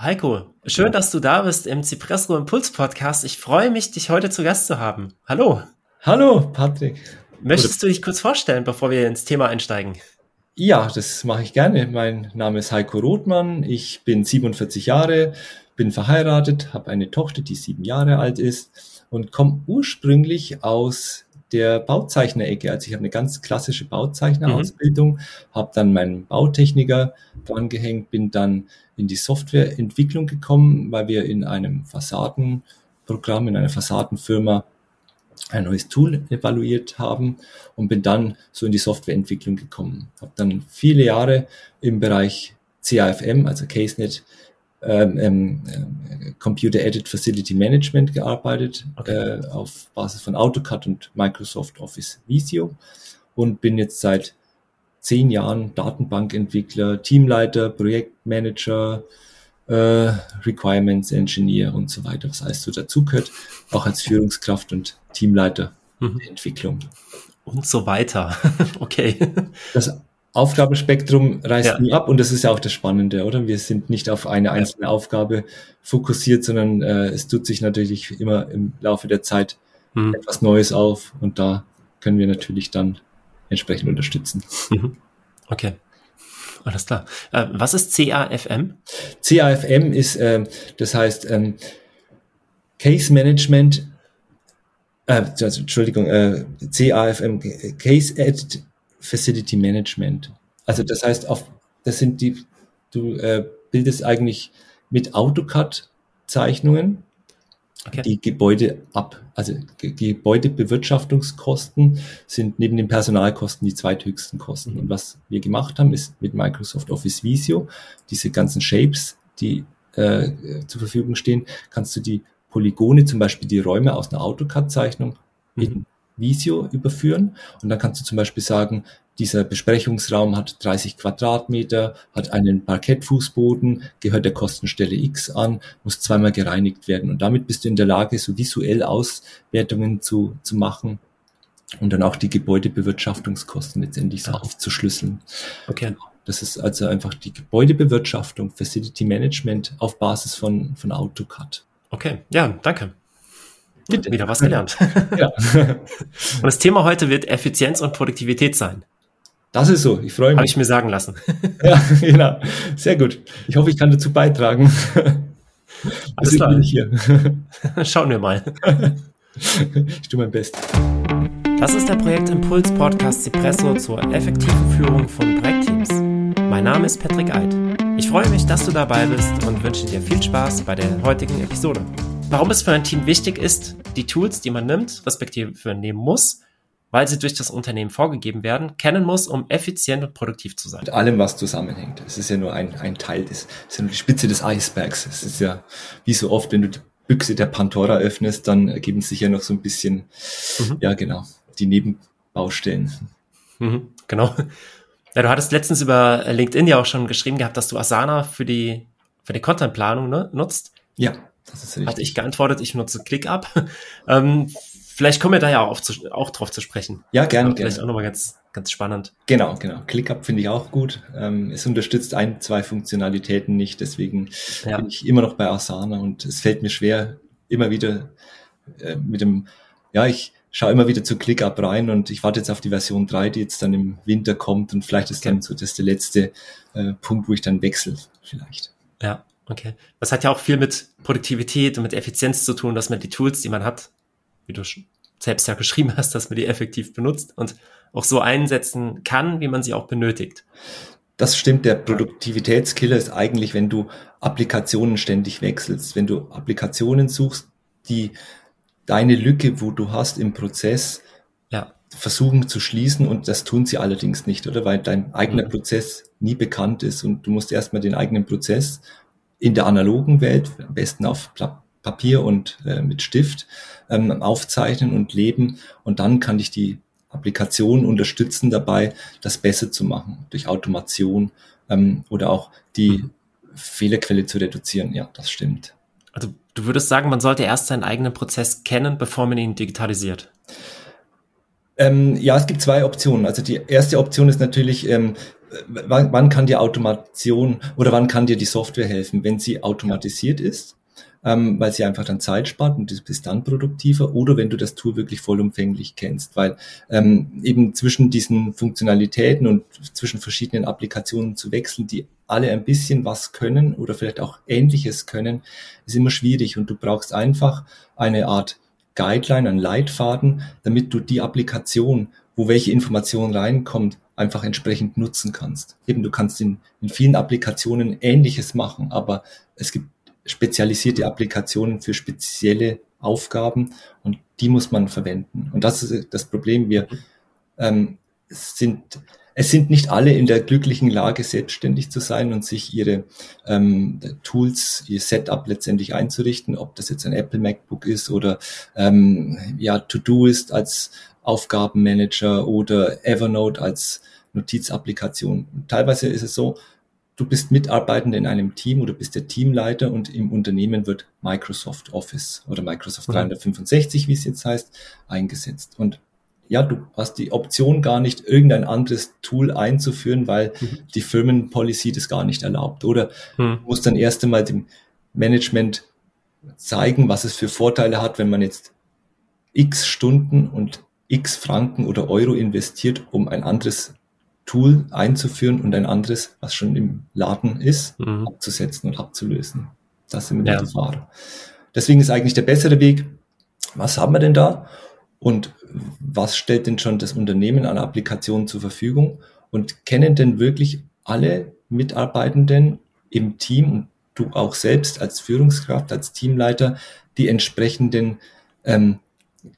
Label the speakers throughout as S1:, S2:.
S1: Heiko, schön, dass du da bist im Cipresso Impuls Podcast. Ich freue mich, dich heute zu Gast zu haben. Hallo.
S2: Hallo, Patrick.
S1: Möchtest du dich kurz vorstellen, bevor wir ins Thema einsteigen?
S2: Ja, das mache ich gerne. Mein Name ist Heiko Rothmann. Ich bin 47 Jahre, bin verheiratet, habe eine Tochter, die sieben Jahre alt ist und komme ursprünglich aus der Bauzeichnerecke. Also ich habe eine ganz klassische Bauzeichnerausbildung, mhm. habe dann meinen Bautechniker dran gehängt, bin dann in die Softwareentwicklung gekommen, weil wir in einem Fassadenprogramm, in einer Fassadenfirma ein neues Tool evaluiert haben und bin dann so in die Softwareentwicklung gekommen. Habe dann viele Jahre im Bereich CAFM, also CaseNet, ähm, ähm, äh, Computer Aided Facility Management gearbeitet, okay. äh, auf Basis von AutoCAD und Microsoft Office Visio und bin jetzt seit zehn Jahren Datenbankentwickler, Teamleiter, Projektmanager, äh, Requirements Engineer und so weiter, was alles so dazugehört, auch als Führungskraft und Teamleiter mhm. der Entwicklung.
S1: Und so weiter. okay.
S2: Das Aufgabenspektrum reißt ja. nie ab und das ist ja auch das Spannende, oder? Wir sind nicht auf eine einzelne ja. Aufgabe fokussiert, sondern äh, es tut sich natürlich immer im Laufe der Zeit mhm. etwas Neues auf und da können wir natürlich dann entsprechend unterstützen. Mhm.
S1: Okay. Alles klar. Äh, was ist CAFM?
S2: CAFM ist, äh, das heißt ähm, Case Management, äh, also, Entschuldigung, äh, CAFM, Case Added Facility Management. Also das heißt, auf, das sind die, du äh, bildest eigentlich mit AutoCAD-Zeichnungen okay. die Gebäude ab. Also Gebäudebewirtschaftungskosten sind neben den Personalkosten die zweithöchsten Kosten. Mhm. Und was wir gemacht haben, ist mit Microsoft Office Visio diese ganzen Shapes, die äh, zur Verfügung stehen, kannst du die Polygone, zum Beispiel die Räume aus einer AutoCAD-Zeichnung mhm. in Visio überführen. Und dann kannst du zum Beispiel sagen, dieser Besprechungsraum hat 30 Quadratmeter, hat einen Parkettfußboden, gehört der Kostenstelle X an, muss zweimal gereinigt werden. Und damit bist du in der Lage, so visuell Auswertungen zu, zu machen und dann auch die Gebäudebewirtschaftungskosten letztendlich so aufzuschlüsseln. Okay. Das ist also einfach die Gebäudebewirtschaftung, Facility Management auf Basis von, von AutoCAD.
S1: Okay, ja, danke. Wieder was gelernt. Ja. und das Thema heute wird Effizienz und Produktivität sein.
S2: Das ist so, ich freue mich.
S1: Habe ich mir sagen lassen.
S2: ja, genau. Sehr gut. Ich hoffe, ich kann dazu beitragen.
S1: Alles klar. Hier. Schauen wir mal.
S2: ich tue mein Bestes.
S1: Das ist der Projektimpuls Podcast Cipresso zur effektiven Führung von Projektteams. Mein Name ist Patrick Eid. Ich freue mich, dass du dabei bist und wünsche dir viel Spaß bei der heutigen Episode. Warum es für ein Team wichtig ist, die Tools, die man nimmt, respektive für nehmen muss, weil sie durch das Unternehmen vorgegeben werden, kennen muss, um effizient und produktiv zu sein.
S2: Mit allem, was zusammenhängt. Es ist ja nur ein, ein Teil des, es ist ja nur die Spitze des Eisbergs. Es ist ja, wie so oft, wenn du die Büchse der Pandora öffnest, dann ergeben sich ja noch so ein bisschen, mhm. ja genau, die Nebenbaustellen.
S1: Mhm, genau. Ja, du hattest letztens über LinkedIn ja auch schon geschrieben gehabt, dass du Asana für die, für die Contentplanung ne, nutzt.
S2: Ja.
S1: Hatte ich geantwortet, ich nutze ClickUp. ähm, Vielleicht kommen wir da ja auch, zu, auch drauf zu sprechen.
S2: Ja, gerne.
S1: Vielleicht gerne. auch nochmal ganz, ganz spannend.
S2: Genau, genau. ClickUp finde ich auch gut. Ähm, es unterstützt ein, zwei Funktionalitäten nicht, deswegen ja. bin ich immer noch bei Asana und es fällt mir schwer, immer wieder äh, mit dem, ja, ich schaue immer wieder zu ClickUp rein und ich warte jetzt auf die Version 3, die jetzt dann im Winter kommt und vielleicht ist dann so das der letzte äh, Punkt, wo ich dann wechsle, vielleicht.
S1: Ja, okay. Das hat ja auch viel mit Produktivität und mit Effizienz zu tun, dass man die Tools, die man hat, wie du selbst ja geschrieben hast, dass man die effektiv benutzt und auch so einsetzen kann, wie man sie auch benötigt.
S2: Das stimmt, der Produktivitätskiller ist eigentlich, wenn du Applikationen ständig wechselst, wenn du Applikationen suchst, die deine Lücke, wo du hast im Prozess, ja. versuchen zu schließen und das tun sie allerdings nicht, oder? Weil dein eigener mhm. Prozess nie bekannt ist und du musst erstmal den eigenen Prozess in der analogen Welt, am besten auf Papier und äh, mit Stift ähm, aufzeichnen und leben. Und dann kann ich die Applikation unterstützen dabei, das besser zu machen, durch Automation ähm, oder auch die mhm. Fehlerquelle zu reduzieren. Ja, das stimmt.
S1: Also du würdest sagen, man sollte erst seinen eigenen Prozess kennen, bevor man ihn digitalisiert.
S2: Ähm, ja, es gibt zwei Optionen. Also die erste Option ist natürlich, ähm, wann, wann kann dir Automation oder wann kann dir die Software helfen, wenn sie automatisiert ist, ähm, weil sie einfach dann Zeit spart und du bist dann produktiver oder wenn du das Tool wirklich vollumfänglich kennst, weil ähm, eben zwischen diesen Funktionalitäten und zwischen verschiedenen Applikationen zu wechseln, die alle ein bisschen was können oder vielleicht auch ähnliches können, ist immer schwierig. Und du brauchst einfach eine Art Guideline, einen Leitfaden, damit du die Applikation, wo welche Information reinkommt, einfach entsprechend nutzen kannst. Eben, du kannst in, in vielen Applikationen Ähnliches machen, aber es gibt spezialisierte Applikationen für spezielle Aufgaben und die muss man verwenden. Und das ist das Problem. Wir ähm, sind, es sind nicht alle in der glücklichen Lage, selbstständig zu sein und sich ihre ähm, Tools, ihr Setup letztendlich einzurichten, ob das jetzt ein Apple MacBook ist oder ähm, ja To-Do ist als Aufgabenmanager oder Evernote als Notizapplikation. Teilweise ist es so, du bist Mitarbeitender in einem Team oder bist der Teamleiter und im Unternehmen wird Microsoft Office oder Microsoft 365, wie es jetzt heißt, eingesetzt. Und ja, du hast die Option gar nicht, irgendein anderes Tool einzuführen, weil mhm. die Firmenpolicy das gar nicht erlaubt. Oder mhm. musst dann erst einmal dem Management zeigen, was es für Vorteile hat, wenn man jetzt x Stunden und x Franken oder Euro investiert, um ein anderes Tool einzuführen und ein anderes, was schon im Laden ist, mhm. abzusetzen und abzulösen. Das sind wir ja. die Fahrer. Deswegen ist eigentlich der bessere Weg, was haben wir denn da und was stellt denn schon das Unternehmen an Applikationen zur Verfügung und kennen denn wirklich alle Mitarbeitenden im Team und du auch selbst als Führungskraft, als Teamleiter die entsprechenden ähm,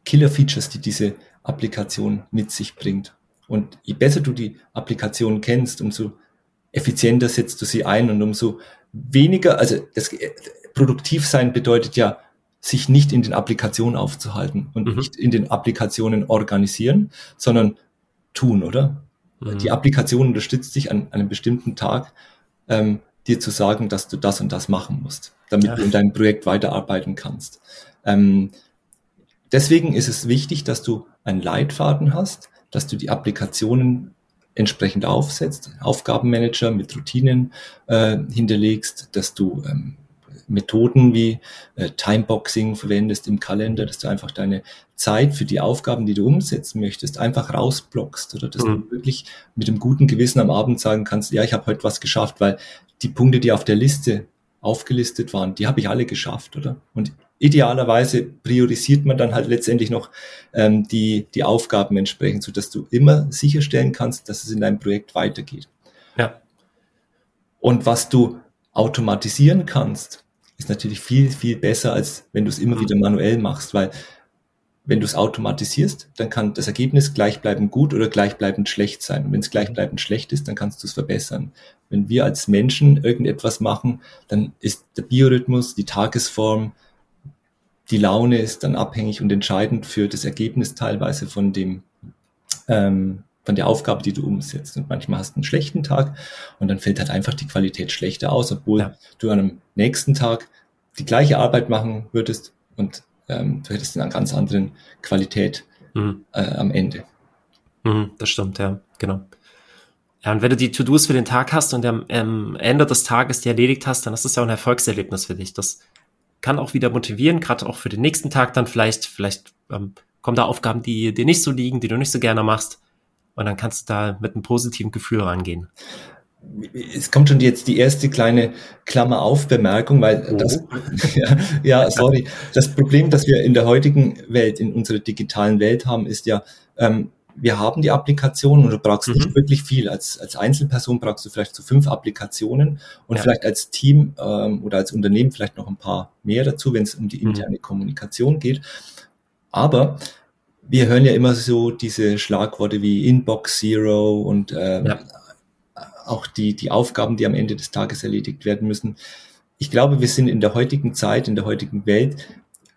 S2: Killer-Features, die diese Applikation mit sich bringt. Und je besser du die Applikation kennst, umso effizienter setzt du sie ein und umso weniger, also das produktiv sein bedeutet ja, sich nicht in den Applikationen aufzuhalten und mhm. nicht in den Applikationen organisieren, sondern tun, oder? Mhm. Die Applikation unterstützt dich an, einem bestimmten Tag, ähm, dir zu sagen, dass du das und das machen musst, damit ja. du in deinem Projekt weiterarbeiten kannst. Ähm, deswegen ist es wichtig, dass du einen Leitfaden hast, dass du die Applikationen entsprechend aufsetzt, Aufgabenmanager mit Routinen äh, hinterlegst, dass du ähm, Methoden wie äh, Timeboxing verwendest im Kalender, dass du einfach deine Zeit für die Aufgaben, die du umsetzen möchtest, einfach rausblockst oder dass mhm. du wirklich mit einem guten Gewissen am Abend sagen kannst, ja, ich habe heute was geschafft, weil die Punkte, die auf der Liste aufgelistet waren, die habe ich alle geschafft, oder? Und idealerweise priorisiert man dann halt letztendlich noch ähm, die, die Aufgaben entsprechend, so dass du immer sicherstellen kannst, dass es in deinem Projekt weitergeht. Ja. Und was du automatisieren kannst, ist natürlich viel, viel besser, als wenn du es immer wieder manuell machst, weil wenn du es automatisierst, dann kann das Ergebnis gleichbleibend gut oder gleichbleibend schlecht sein. Und wenn es gleichbleibend schlecht ist, dann kannst du es verbessern. Wenn wir als Menschen irgendetwas machen, dann ist der Biorhythmus, die Tagesform, die Laune ist dann abhängig und entscheidend für das Ergebnis teilweise von dem, ähm, von der Aufgabe, die du umsetzt. Und manchmal hast du einen schlechten Tag und dann fällt halt einfach die Qualität schlechter aus, obwohl ja. du an einem nächsten Tag die gleiche Arbeit machen würdest und ähm, du hättest eine ganz anderen Qualität mhm. äh, am Ende.
S1: Mhm, das stimmt, ja, genau. Ja, und wenn du die To-Dos für den Tag hast und am ähm, Ende des Tages die erledigt hast, dann ist das ja auch ein Erfolgserlebnis für dich. Das kann auch wieder motivieren, gerade auch für den nächsten Tag dann vielleicht, vielleicht ähm, kommen da Aufgaben, die dir nicht so liegen, die du nicht so gerne machst. Und dann kannst du da mit einem positiven Gefühl rangehen.
S2: Es kommt schon jetzt die erste kleine Klammer auf Bemerkung, weil oh. das, ja, ja, sorry. Das Problem, das wir in der heutigen Welt, in unserer digitalen Welt haben, ist ja, ähm, wir haben die Applikation und du brauchst mhm. nicht wirklich viel. Als, als Einzelperson brauchst du vielleicht so fünf Applikationen und ja. vielleicht als Team ähm, oder als Unternehmen vielleicht noch ein paar mehr dazu, wenn es um die mhm. interne mhm. Kommunikation geht. Aber wir hören ja immer so diese Schlagworte wie Inbox Zero und äh, ja. auch die, die Aufgaben, die am Ende des Tages erledigt werden müssen. Ich glaube, wir sind in der heutigen Zeit, in der heutigen Welt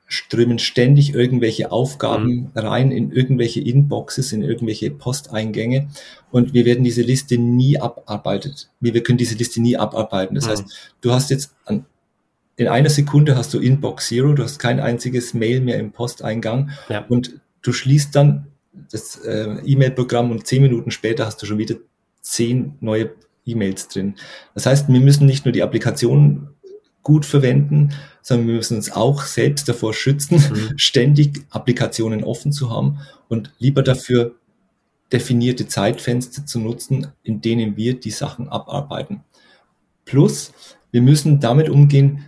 S2: strömen ständig irgendwelche Aufgaben mhm. rein in irgendwelche Inboxes, in irgendwelche Posteingänge und wir werden diese Liste nie abarbeitet. Wir, wir können diese Liste nie abarbeiten. Das mhm. heißt, du hast jetzt an, in einer Sekunde hast du Inbox Zero, du hast kein einziges Mail mehr im Posteingang ja. und du schließt dann das äh, E-Mail-Programm und zehn Minuten später hast du schon wieder zehn neue E-Mails drin. Das heißt, wir müssen nicht nur die Applikation gut verwenden, sondern wir müssen uns auch selbst davor schützen, mhm. ständig Applikationen offen zu haben und lieber dafür definierte Zeitfenster zu nutzen, in denen wir die Sachen abarbeiten. Plus, wir müssen damit umgehen,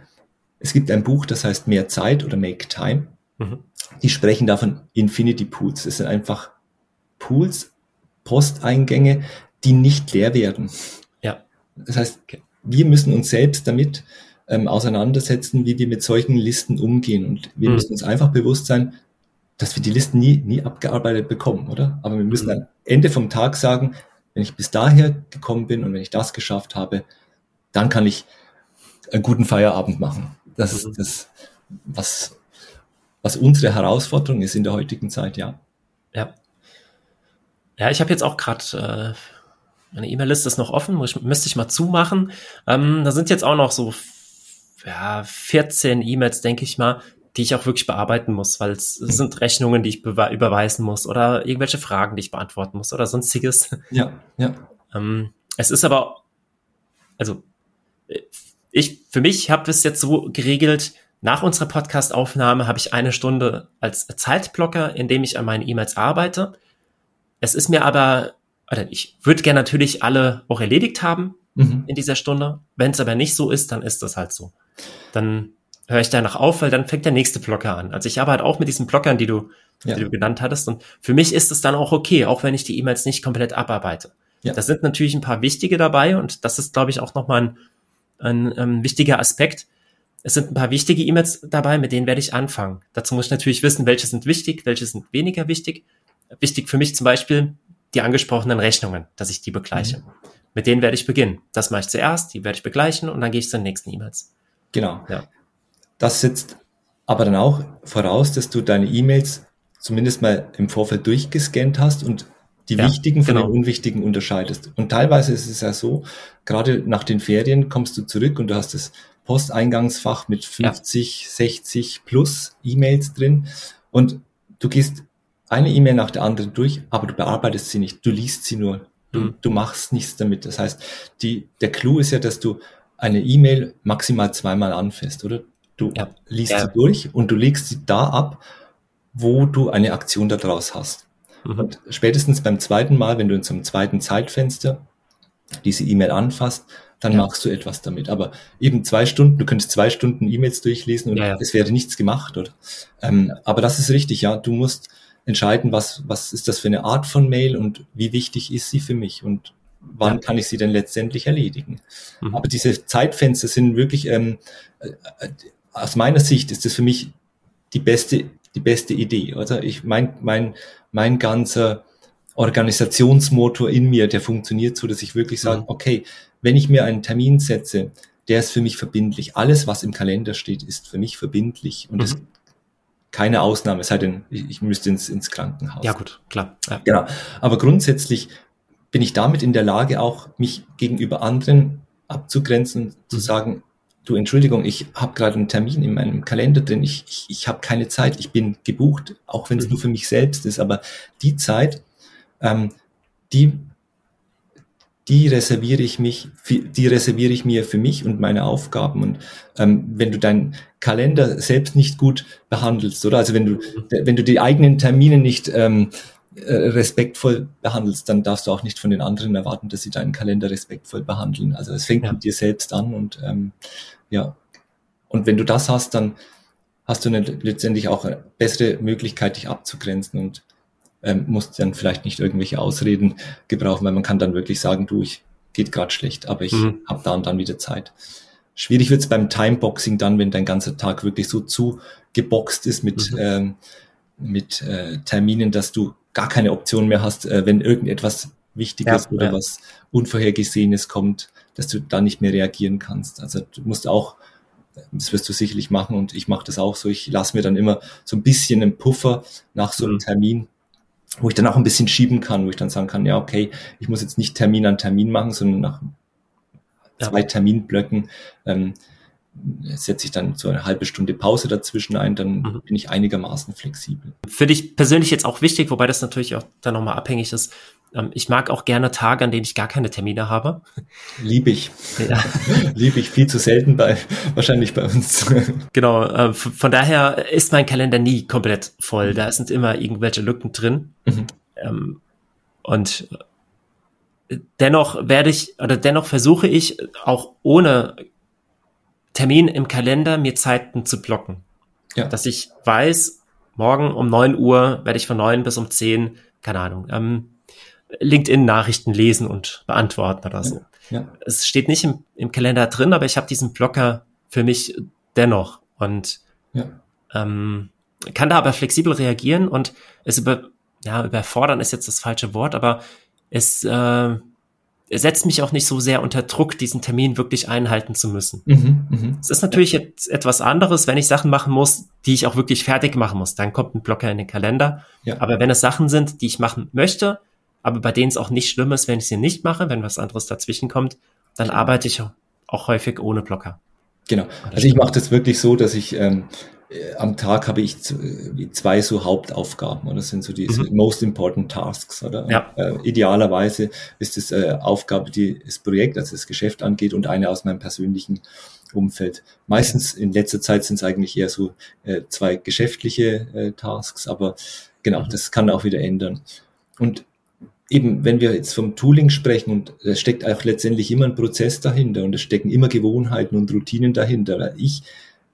S2: es gibt ein Buch, das heißt Mehr Zeit oder Make Time. Mhm. Die sprechen davon Infinity Pools. Es sind einfach Pools, Posteingänge, die nicht leer werden. Ja. Das heißt, wir müssen uns selbst damit ähm, auseinandersetzen, wie wir mit solchen Listen umgehen. Und wir mhm. müssen uns einfach bewusst sein, dass wir die Listen nie, nie abgearbeitet bekommen, oder? Aber wir müssen mhm. am Ende vom Tag sagen, wenn ich bis daher gekommen bin und wenn ich das geschafft habe, dann kann ich einen guten Feierabend machen. Das ist mhm. das, was, was unsere Herausforderung ist in der heutigen Zeit, ja.
S1: Ja. Ja, ich habe jetzt auch gerade äh, meine E-Mail-Liste ist noch offen, muss, müsste ich mal zumachen. Ähm, da sind jetzt auch noch so ja, 14 E-Mails, denke ich mal, die ich auch wirklich bearbeiten muss, weil es sind Rechnungen, die ich überweisen muss oder irgendwelche Fragen, die ich beantworten muss oder sonstiges.
S2: Ja, ja.
S1: Ähm, es ist aber, also ich für mich habe es jetzt so geregelt, nach unserer Podcast-Aufnahme habe ich eine Stunde als Zeitblocker, in dem ich an meinen E-Mails arbeite. Es ist mir aber, oder ich würde gerne natürlich alle auch erledigt haben mhm. in dieser Stunde. Wenn es aber nicht so ist, dann ist das halt so. Dann höre ich danach auf, weil dann fängt der nächste Blocker an. Also ich arbeite auch mit diesen Blockern, die du, ja. die du genannt hattest. Und für mich ist es dann auch okay, auch wenn ich die E-Mails nicht komplett abarbeite. Ja. Da sind natürlich ein paar wichtige dabei und das ist, glaube ich, auch nochmal ein, ein, ein ähm, wichtiger Aspekt. Es sind ein paar wichtige E-Mails dabei, mit denen werde ich anfangen. Dazu muss ich natürlich wissen, welche sind wichtig, welche sind weniger wichtig. Wichtig für mich zum Beispiel die angesprochenen Rechnungen, dass ich die begleiche. Mhm. Mit denen werde ich beginnen. Das mache ich zuerst, die werde ich begleichen und dann gehe ich zu den nächsten E-Mails.
S2: Genau. Ja. Das setzt aber dann auch voraus, dass du deine E-Mails zumindest mal im Vorfeld durchgescannt hast und die ja, wichtigen von genau. den unwichtigen unterscheidest. Und teilweise ist es ja so, gerade nach den Ferien kommst du zurück und du hast das Posteingangsfach mit 50, ja. 60 plus E-Mails drin und du gehst eine E-Mail nach der anderen durch, aber du bearbeitest sie nicht, du liest sie nur, du, mhm. du machst nichts damit. Das heißt, die, der Clou ist ja, dass du eine E-Mail maximal zweimal anfasst, oder? Du ja. liest ja. sie durch und du legst sie da ab, wo du eine Aktion daraus hast. Mhm. Und spätestens beim zweiten Mal, wenn du in so einem zweiten Zeitfenster diese E-Mail anfasst, dann ja. machst du etwas damit. Aber eben zwei Stunden, du könntest zwei Stunden E-Mails durchlesen und ja, es wäre nichts gemacht, oder? Ähm, aber das ist richtig, ja. Du musst entscheiden, was, was ist das für eine Art von Mail und wie wichtig ist sie für mich und wann ja. kann ich sie denn letztendlich erledigen. Mhm. Aber diese Zeitfenster sind wirklich, ähm, äh, aus meiner Sicht ist das für mich die beste, die beste Idee. Oder ich mein, mein, mein ganzer Organisationsmotor in mir, der funktioniert so, dass ich wirklich sage, mhm. okay, wenn ich mir einen Termin setze, der ist für mich verbindlich. Alles, was im Kalender steht, ist für mich verbindlich und mhm. es keine Ausnahme, es sei denn, ich, ich müsste ins, ins Krankenhaus.
S1: Ja, gut, klar. Ja.
S2: Genau. Aber grundsätzlich bin ich damit in der Lage, auch mich gegenüber anderen abzugrenzen, zu mhm. sagen, du Entschuldigung, ich habe gerade einen Termin in meinem Kalender drin, ich, ich, ich habe keine Zeit, ich bin gebucht, auch wenn es mhm. nur für mich selbst ist, aber die Zeit, ähm, die, die reserviere ich mich, die reserviere ich mir für mich und meine Aufgaben. Und ähm, wenn du deinen Kalender selbst nicht gut behandelst, oder also wenn du, wenn du die eigenen Termine nicht ähm, äh, respektvoll behandelst, dann darfst du auch nicht von den anderen erwarten, dass sie deinen Kalender respektvoll behandeln. Also es fängt ja. mit dir selbst an und ähm, ja. Und wenn du das hast, dann hast du eine, letztendlich auch eine bessere Möglichkeit, dich abzugrenzen und ähm, musst dann vielleicht nicht irgendwelche Ausreden gebrauchen, weil man kann dann wirklich sagen, du, ich geht gerade schlecht, aber ich mhm. habe da und dann wieder Zeit. Schwierig wird's beim Timeboxing dann, wenn dein ganzer Tag wirklich so zugeboxt ist mit, mhm. ähm, mit äh, Terminen, dass du gar keine Option mehr hast, äh, wenn irgendetwas Wichtiges ja, oder ja. was Unvorhergesehenes kommt, dass du da nicht mehr reagieren kannst. Also du musst auch, das wirst du sicherlich machen und ich mache das auch so, ich lasse mir dann immer so ein bisschen einen Puffer nach so einem mhm. Termin, wo ich dann auch ein bisschen schieben kann, wo ich dann sagen kann, ja, okay, ich muss jetzt nicht Termin an Termin machen, sondern nach zwei Terminblöcken ähm, setze ich dann so eine halbe Stunde Pause dazwischen ein, dann mhm. bin ich einigermaßen flexibel.
S1: Für dich persönlich jetzt auch wichtig, wobei das natürlich auch dann nochmal abhängig ist. Ähm, ich mag auch gerne Tage, an denen ich gar keine Termine habe.
S2: Lieb ich. Ja. Lieb ich viel zu selten bei, wahrscheinlich bei uns.
S1: Genau. Äh, von daher ist mein Kalender nie komplett voll. Da sind immer irgendwelche Lücken drin. Mhm. Ähm, und dennoch werde ich, oder dennoch versuche ich auch ohne Termin im Kalender mir Zeiten zu blocken. Ja. Dass ich weiß, morgen um neun Uhr werde ich von neun bis um zehn, keine Ahnung, ähm, LinkedIn-Nachrichten lesen und beantworten oder so. Ja. Ja. Es steht nicht im, im Kalender drin, aber ich habe diesen Blocker für mich dennoch und ja. ähm, kann da aber flexibel reagieren und es über, ja, überfordern ist jetzt das falsche Wort, aber es äh, setzt mich auch nicht so sehr unter Druck, diesen Termin wirklich einhalten zu müssen. Mhm, mh. Es ist natürlich ja. jetzt etwas anderes, wenn ich Sachen machen muss, die ich auch wirklich fertig machen muss. Dann kommt ein Blocker in den Kalender. Ja. Aber wenn es Sachen sind, die ich machen möchte, aber bei denen es auch nicht schlimm ist, wenn ich sie nicht mache, wenn was anderes dazwischen kommt, dann arbeite ich auch häufig ohne Blocker.
S2: Genau. Also ich mache das wirklich so, dass ich ähm, äh, am Tag habe ich äh, zwei so Hauptaufgaben, oder das sind so die mhm. most important tasks, oder? Ja. Äh, idealerweise ist es äh, Aufgabe, die das Projekt, also das Geschäft angeht und eine aus meinem persönlichen Umfeld. Meistens in letzter Zeit sind es eigentlich eher so äh, zwei geschäftliche äh, Tasks, aber genau, mhm. das kann auch wieder ändern. Und eben, wenn wir jetzt vom Tooling sprechen und es steckt auch letztendlich immer ein Prozess dahinter und es stecken immer Gewohnheiten und Routinen dahinter. Ich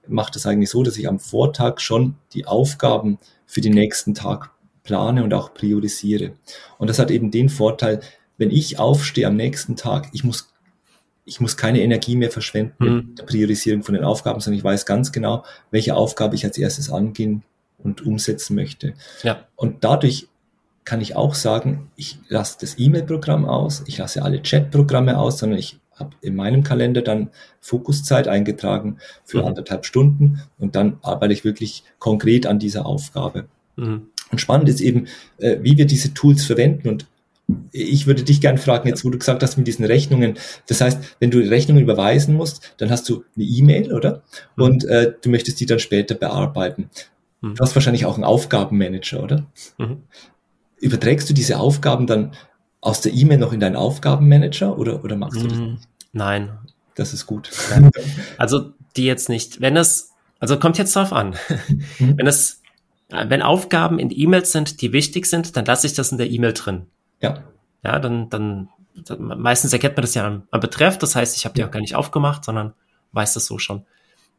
S2: mache das eigentlich so, dass ich am Vortag schon die Aufgaben für den nächsten Tag plane und auch priorisiere. Und das hat eben den Vorteil, wenn ich aufstehe am nächsten Tag, ich muss ich muss keine Energie mehr verschwenden mhm. mit der Priorisierung von den Aufgaben, sondern ich weiß ganz genau, welche Aufgabe ich als erstes angehen und umsetzen möchte. Ja. Und dadurch kann ich auch sagen, ich lasse das E-Mail-Programm aus, ich lasse alle Chat-Programme aus, sondern ich habe in meinem Kalender dann Fokuszeit eingetragen für mhm. anderthalb Stunden und dann arbeite ich wirklich konkret an dieser Aufgabe. Mhm. Und spannend ist eben, äh, wie wir diese Tools verwenden und ich würde dich gerne fragen, jetzt wo du gesagt hast mit diesen Rechnungen, das heißt, wenn du Rechnungen überweisen musst, dann hast du eine E-Mail, oder? Mhm. Und äh, du möchtest die dann später bearbeiten. Mhm. Du hast wahrscheinlich auch einen Aufgabenmanager, oder? Mhm. Überträgst du diese Aufgaben dann aus der E-Mail noch in deinen Aufgabenmanager oder, oder machst du das?
S1: Mm, nein.
S2: Das ist gut.
S1: Also die jetzt nicht. Wenn es, also kommt jetzt drauf an. Mhm. Wenn es, wenn Aufgaben in E-Mails sind, die wichtig sind, dann lasse ich das in der E-Mail drin. Ja. Ja, dann, dann, dann, meistens erkennt man das ja am, am Betreff. Das heißt, ich habe die auch gar nicht aufgemacht, sondern weiß das so schon.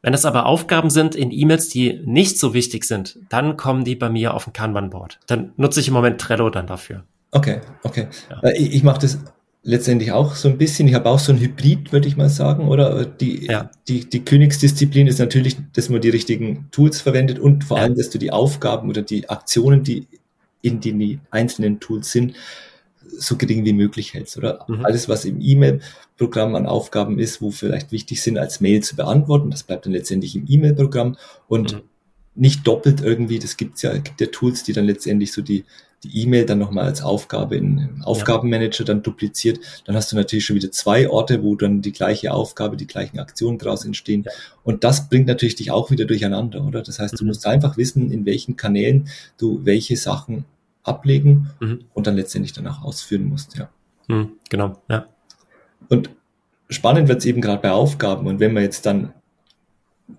S1: Wenn es aber Aufgaben sind in E-Mails, die nicht so wichtig sind, dann kommen die bei mir auf ein Kanban-Board. Dann nutze ich im Moment Trello dann dafür.
S2: Okay, okay. Ja. Äh, ich, ich mache das letztendlich auch so ein bisschen. Ich habe auch so ein Hybrid, würde ich mal sagen, oder? Die, ja. die, die Königsdisziplin ist natürlich, dass man die richtigen Tools verwendet und vor ja. allem, dass du die Aufgaben oder die Aktionen, die in den einzelnen Tools sind, so gering wie möglich hältst, oder? Mhm. Alles, was im E-Mail-Programm an Aufgaben ist, wo vielleicht wichtig sind, als Mail zu beantworten, das bleibt dann letztendlich im E-Mail-Programm und mhm. nicht doppelt irgendwie, das gibt's ja, gibt ja Tools, die dann letztendlich so die die E-Mail dann nochmal als Aufgabe in Aufgabenmanager dann dupliziert, dann hast du natürlich schon wieder zwei Orte, wo dann die gleiche Aufgabe, die gleichen Aktionen daraus entstehen. Und das bringt natürlich dich auch wieder durcheinander, oder? Das heißt, du mhm. musst einfach wissen, in welchen Kanälen du welche Sachen ablegen mhm. und dann letztendlich danach ausführen musst, ja.
S1: Mhm, genau, ja.
S2: Und spannend wird es eben gerade bei Aufgaben. Und wenn wir jetzt dann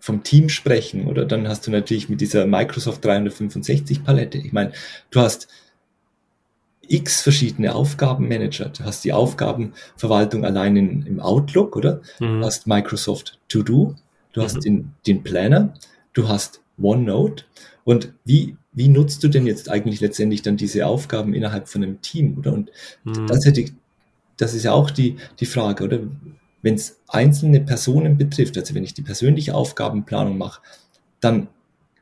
S2: vom Team sprechen, oder dann hast du natürlich mit dieser Microsoft 365 Palette. Ich meine, du hast x verschiedene Aufgabenmanager. Du hast die Aufgabenverwaltung allein in, im Outlook, oder? Mhm. Du hast Microsoft To Do, du mhm. hast den, den Planner, du hast OneNote. Und wie, wie nutzt du denn jetzt eigentlich letztendlich dann diese Aufgaben innerhalb von einem Team, oder? Und mhm. das hätte das ist ja auch die, die Frage, oder? Wenn es einzelne Personen betrifft, also wenn ich die persönliche Aufgabenplanung mache, dann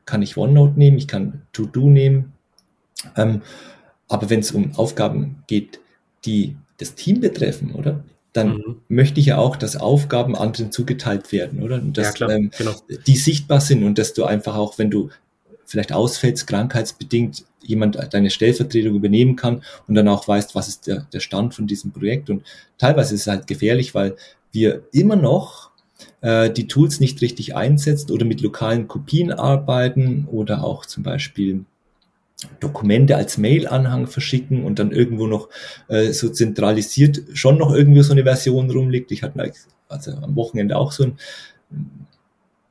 S2: kann ich OneNote nehmen, ich kann To-Do nehmen. Ähm, aber wenn es um Aufgaben geht, die das Team betreffen, oder? Dann mhm. möchte ich ja auch, dass Aufgaben anderen zugeteilt werden, oder? Und dass ja, ähm, genau. die sichtbar sind und dass du einfach auch, wenn du vielleicht ausfällst, krankheitsbedingt, jemand deine Stellvertretung übernehmen kann und dann auch weißt, was ist der, der Stand von diesem Projekt. Und teilweise ist es halt gefährlich, weil wir immer noch äh, die Tools nicht richtig einsetzt oder mit lokalen Kopien arbeiten oder auch zum Beispiel Dokumente als Mail-Anhang verschicken und dann irgendwo noch äh, so zentralisiert schon noch irgendwo so eine Version rumliegt. Ich hatte also am Wochenende auch so ein,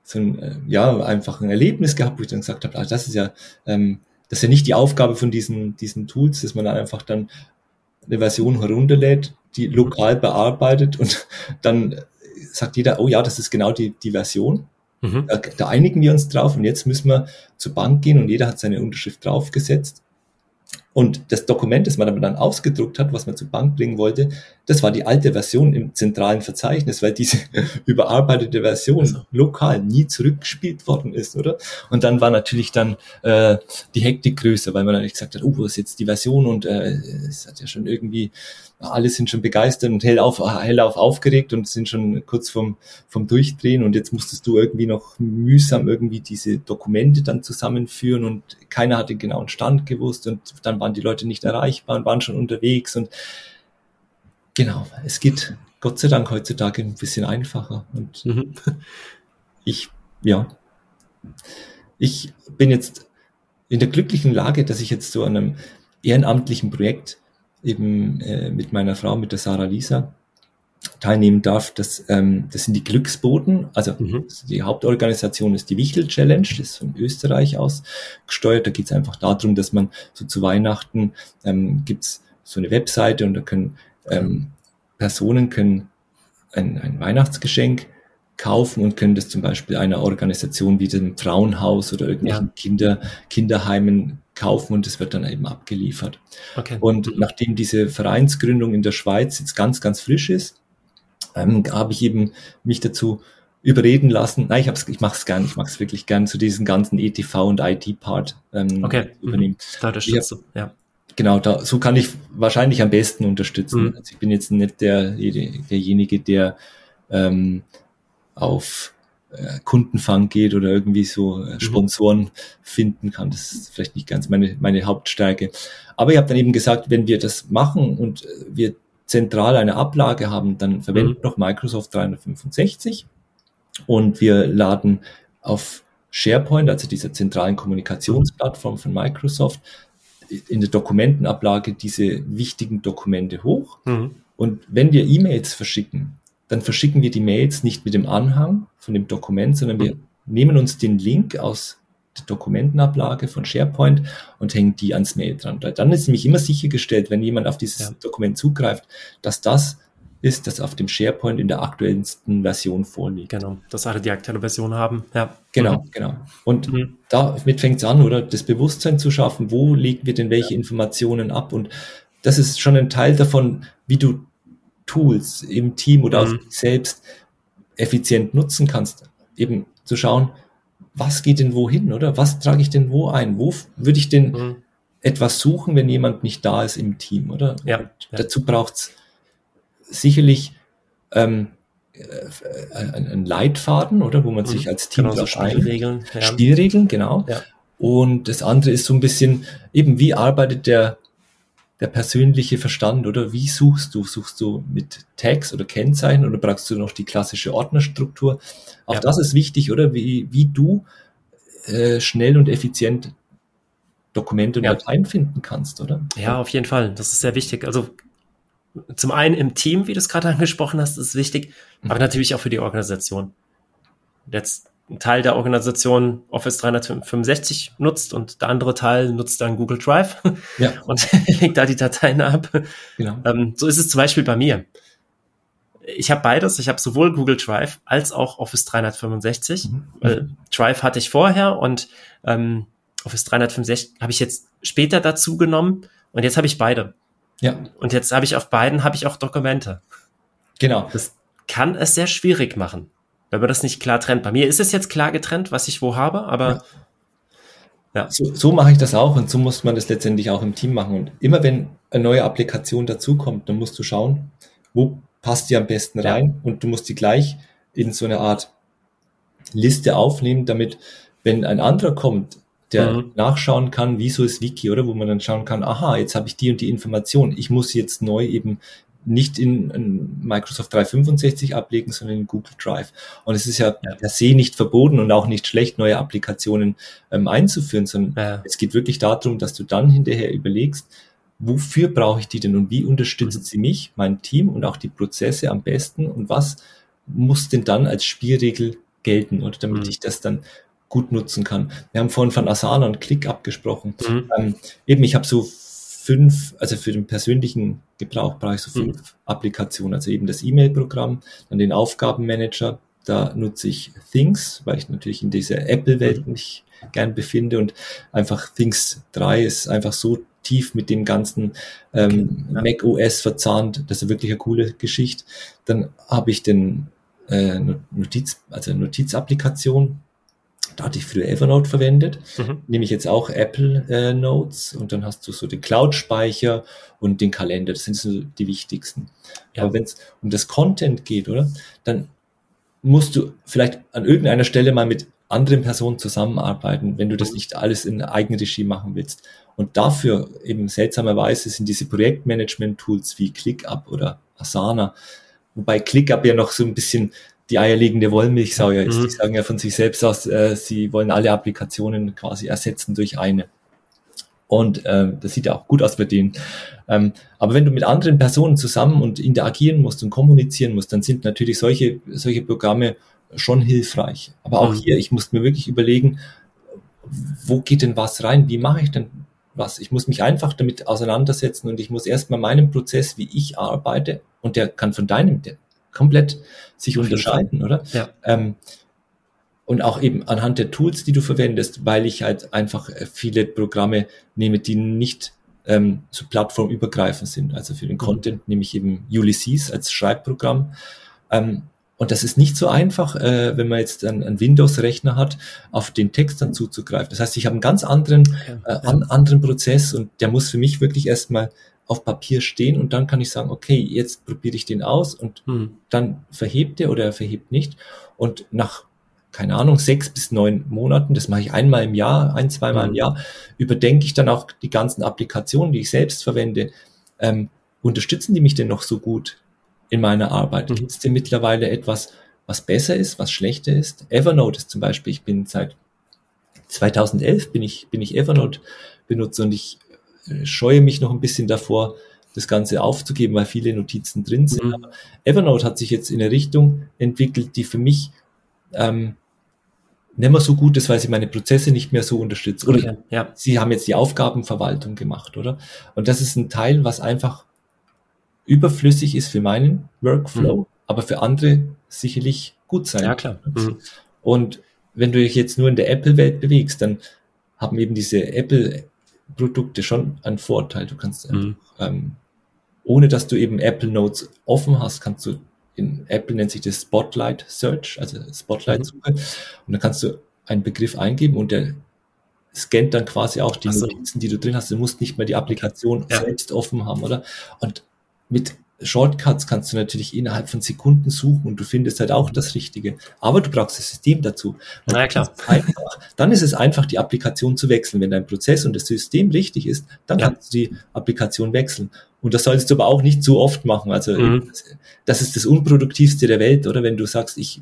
S2: so ein äh, ja, einfach ein Erlebnis gehabt, wo ich dann gesagt habe, ah, das ist ja, ähm, das ist ja nicht die Aufgabe von diesen, diesen Tools, dass man dann einfach dann eine Version herunterlädt, die lokal bearbeitet und dann sagt jeder, oh ja, das ist genau die, die Version. Mhm. Da, da, einigen wir uns drauf und jetzt müssen wir zur Bank gehen und jeder hat seine Unterschrift draufgesetzt. Und das Dokument, das man aber dann ausgedruckt hat, was man zur Bank bringen wollte, das war die alte Version im zentralen Verzeichnis, weil diese überarbeitete Version also. lokal nie zurückgespielt worden ist, oder? Und dann war natürlich dann äh, die Hektik größer, weil man dann gesagt hat, oh, wo ist jetzt die Version? Und äh, es hat ja schon irgendwie alle sind schon begeistert und hellauf, hellauf aufgeregt und sind schon kurz vom, vom Durchdrehen und jetzt musstest du irgendwie noch mühsam irgendwie diese Dokumente dann zusammenführen und keiner hat den genauen Stand gewusst und dann waren die Leute nicht erreichbar und waren schon unterwegs und genau, es geht Gott sei Dank heutzutage ein bisschen einfacher und mhm. ich, ja, ich bin jetzt in der glücklichen Lage, dass ich jetzt so an einem ehrenamtlichen Projekt eben äh, mit meiner Frau, mit der Sarah Lisa, teilnehmen darf. Das, ähm, das sind die Glücksboten. Also mhm. die Hauptorganisation ist die Wichtel Challenge, das ist von Österreich aus gesteuert. Da geht es einfach darum, dass man so zu Weihnachten ähm, gibt's so eine Webseite und da können ähm, Personen können ein, ein Weihnachtsgeschenk kaufen und können das zum Beispiel einer Organisation wie dem Frauenhaus oder irgendwelchen ja. Kinder, Kinderheimen kaufen und es wird dann eben abgeliefert. Okay. Und nachdem diese Vereinsgründung in der Schweiz jetzt ganz, ganz frisch ist, ähm, habe ich eben mich dazu überreden lassen. Nein, ich, hab's, ich mache es gern, ich mache es wirklich gern, zu diesem ganzen ETV und IT-Part ähm, okay. Mhm. übernehmen. Da unterstützt du, ja. Genau, da, so kann ich wahrscheinlich am besten unterstützen. Mhm. Also ich bin jetzt nicht der, derjenige, der ähm, auf Kundenfang geht oder irgendwie so äh, mhm. Sponsoren mhm. finden kann. Das ist vielleicht nicht ganz meine, meine Hauptstärke. Aber ich habe dann eben gesagt, wenn wir das machen und äh, wir zentral eine Ablage haben, dann verwenden mhm. noch Microsoft 365 und wir laden auf SharePoint, also dieser zentralen Kommunikationsplattform von Microsoft, in der Dokumentenablage diese wichtigen Dokumente hoch. Mhm. Und wenn wir E-Mails verschicken, dann verschicken wir die Mails nicht mit dem Anhang von dem Dokument, sondern wir nehmen uns den Link aus der Dokumentenablage von SharePoint und hängen die ans Mail dran. Dann ist nämlich immer sichergestellt, wenn jemand auf dieses ja. Dokument zugreift, dass das ist, das auf dem SharePoint in der aktuellsten Version vorliegt.
S1: Genau, dass alle die aktuelle Version haben. Ja.
S2: Genau, mhm. genau. Und mhm. damit fängt es an, oder das Bewusstsein zu schaffen, wo legen wir denn welche ja. Informationen ab? Und das ist schon ein Teil davon, wie du Tools im Team oder mhm. auch selbst effizient nutzen kannst. Eben zu schauen, was geht denn wohin, oder? Was trage ich denn wo ein? Wo würde ich denn mhm. etwas suchen, wenn jemand nicht da ist im Team, oder? Ja, ja. Dazu braucht es sicherlich ähm, äh, einen Leitfaden, oder? Wo man mhm. sich als Team
S1: genau, so Spielregeln.
S2: Ja. Spielregeln, genau. Ja. Und das andere ist so ein bisschen eben, wie arbeitet der der persönliche Verstand, oder? Wie suchst du? Suchst du mit Tags oder Kennzeichen oder brauchst du noch die klassische Ordnerstruktur? Auch ja. das ist wichtig, oder? Wie, wie du äh, schnell und effizient Dokumente und ja. Dateien finden kannst, oder?
S1: Ja, auf jeden Fall. Das ist sehr wichtig. Also zum einen im Team, wie du es gerade angesprochen hast, ist wichtig, mhm. aber natürlich auch für die Organisation. Jetzt ein Teil der Organisation Office 365 nutzt und der andere Teil nutzt dann Google Drive ja. und legt da die Dateien ab. Genau. Ähm, so ist es zum Beispiel bei mir. Ich habe beides. Ich habe sowohl Google Drive als auch Office 365. Mhm. Weil Drive hatte ich vorher und ähm, Office 365 habe ich jetzt später dazu genommen und jetzt habe ich beide. Ja. Und jetzt habe ich auf beiden habe ich auch Dokumente. Genau. Das kann es sehr schwierig machen wenn man das nicht klar trennt. Bei mir ist es jetzt klar getrennt, was ich wo habe, aber ja.
S2: Ja. So, so mache ich das auch und so muss man das letztendlich auch im Team machen. Und immer wenn eine neue Applikation dazukommt, dann musst du schauen, wo passt die am besten rein ja. und du musst die gleich in so eine Art Liste aufnehmen, damit, wenn ein anderer kommt, der mhm. nachschauen kann, wieso ist Wiki, oder wo man dann schauen kann, aha, jetzt habe ich die und die Information, ich muss jetzt neu eben nicht in, in, Microsoft 365 ablegen, sondern in Google Drive. Und es ist ja, ja. per se nicht verboten und auch nicht schlecht, neue Applikationen ähm, einzuführen, sondern ja. es geht wirklich darum, dass du dann hinterher überlegst, wofür brauche ich die denn und wie unterstützt mhm. sie mich, mein Team und auch die Prozesse am besten und was muss denn dann als Spielregel gelten oder damit mhm. ich das dann gut nutzen kann. Wir haben vorhin von Asana und Click abgesprochen. Mhm. Ähm, eben, ich habe so fünf, also für den persönlichen Gebrauch brauche ich so fünf mhm. Applikationen. Also eben das E-Mail-Programm, dann den Aufgabenmanager, da nutze ich Things, weil ich natürlich in dieser Apple-Welt mhm. mich gern befinde und einfach Things 3 ist einfach so tief mit dem ganzen ähm, okay, ja. Mac OS verzahnt. Das ist wirklich eine coole Geschichte. Dann habe ich den äh, Notiz, also Notizapplikation, da hatte ich früher Evernote verwendet, mhm. nehme ich jetzt auch Apple äh, Notes und dann hast du so den Cloud-Speicher und den Kalender. Das sind so die wichtigsten. Ja. Aber wenn es um das Content geht, oder, dann musst du vielleicht an irgendeiner Stelle mal mit anderen Personen zusammenarbeiten, wenn du das mhm. nicht alles in Eigenregie machen willst. Und dafür eben seltsamerweise sind diese Projektmanagement-Tools wie ClickUp oder Asana, wobei ClickUp ja noch so ein bisschen die eierlegende Wollmilchsau ja ist. Mhm. Die sagen ja von sich selbst aus, äh, sie wollen alle Applikationen quasi ersetzen durch eine. Und ähm, das sieht ja auch gut aus bei denen. Ähm, aber wenn du mit anderen Personen zusammen und interagieren musst und kommunizieren musst, dann sind natürlich solche, solche Programme schon hilfreich. Aber auch mhm. hier, ich muss mir wirklich überlegen, wo geht denn was rein? Wie mache ich denn was? Ich muss mich einfach damit auseinandersetzen und ich muss erstmal meinen Prozess, wie ich arbeite, und der kann von deinem, der komplett sich unterscheiden, oder?
S1: Ja.
S2: Ähm, und auch eben anhand der Tools, die du verwendest, weil ich halt einfach äh, viele Programme nehme, die nicht ähm, so plattformübergreifend sind. Also für den mhm. Content nehme ich eben Ulysses als Schreibprogramm. Ähm, und das ist nicht so einfach, äh, wenn man jetzt einen, einen Windows-Rechner hat, auf den Text dann zuzugreifen. Das heißt, ich habe einen ganz anderen, äh, an, anderen Prozess und der muss für mich wirklich erstmal auf Papier stehen und dann kann ich sagen, okay, jetzt probiere ich den aus und hm. dann verhebt er oder er verhebt nicht. Und nach, keine Ahnung, sechs bis neun Monaten, das mache ich einmal im Jahr, ein, zweimal hm. im Jahr, überdenke ich dann auch die ganzen Applikationen, die ich selbst verwende. Ähm, unterstützen die mich denn noch so gut in meiner Arbeit? Mhm. Gibt es denn mittlerweile etwas, was besser ist, was schlechter ist? Evernote ist zum Beispiel, ich bin seit 2011 bin ich, bin ich Evernote benutzer und ich scheue mich noch ein bisschen davor, das Ganze aufzugeben, weil viele Notizen drin sind. Mhm. Aber Evernote hat sich jetzt in eine Richtung entwickelt, die für mich ähm, nicht mehr so gut ist, weil sie meine Prozesse nicht mehr so unterstützt. Oder okay, ja. sie haben jetzt die Aufgabenverwaltung gemacht, oder? Und das ist ein Teil, was einfach überflüssig ist für meinen Workflow, mhm. aber für andere sicherlich gut sein.
S1: Ja, klar. Mhm.
S2: Und wenn du dich jetzt nur in der Apple-Welt bewegst, dann haben eben diese Apple Produkte schon einen Vorteil. Du kannst mhm. ähm, ohne dass du eben Apple Notes offen hast, kannst du in Apple nennt sich das Spotlight Search, also Spotlight Suche, mhm. und dann kannst du einen Begriff eingeben und der scannt dann quasi auch die so. Notizen, die du drin hast. Du musst nicht mehr die Applikation ja. selbst offen haben, oder? Und mit Shortcuts kannst du natürlich innerhalb von Sekunden suchen und du findest halt auch das Richtige. Aber du brauchst das System dazu.
S1: Und Na klar.
S2: Einfach, dann ist es einfach, die Applikation zu wechseln. Wenn dein Prozess und das System richtig ist, dann ja. kannst du die Applikation wechseln. Und das solltest du aber auch nicht zu oft machen. Also mhm. das ist das Unproduktivste der Welt, oder? Wenn du sagst, ich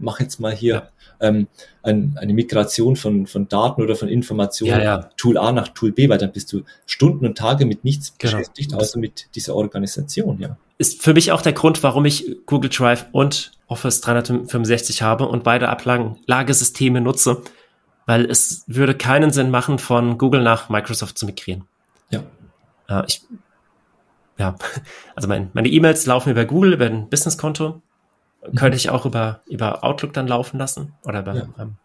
S2: mache jetzt mal hier ja ähm, ein, eine Migration von, von Daten oder von Informationen,
S1: ja, ja.
S2: Tool A nach Tool B, weil dann bist du Stunden und Tage mit nichts genau. beschäftigt, außer mit dieser Organisation, ja.
S1: Ist für mich auch der Grund, warum ich Google Drive und Office 365 habe und beide Ablagesysteme nutze, weil es würde keinen Sinn machen, von Google nach Microsoft zu migrieren.
S2: Ja.
S1: Äh, ich, ja, also mein, meine E-Mails laufen über Google, über ein Businesskonto könnte ich auch über, über Outlook dann laufen lassen oder über, ja. ähm,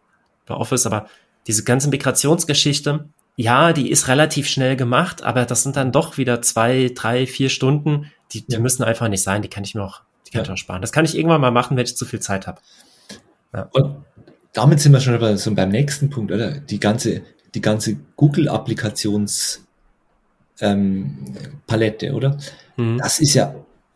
S1: über Office, aber diese ganze Migrationsgeschichte, ja, die ist relativ schnell gemacht, aber das sind dann doch wieder zwei, drei, vier Stunden, die, die ja. müssen einfach nicht sein, die kann ich mir auch, die kann ja. ich auch sparen. Das kann ich irgendwann mal machen, wenn ich zu viel Zeit habe.
S2: Ja. Und damit sind wir schon bei, so beim nächsten Punkt, oder? Die ganze, die ganze Google-Applikations ähm, Palette, oder? Mhm. Das ist ja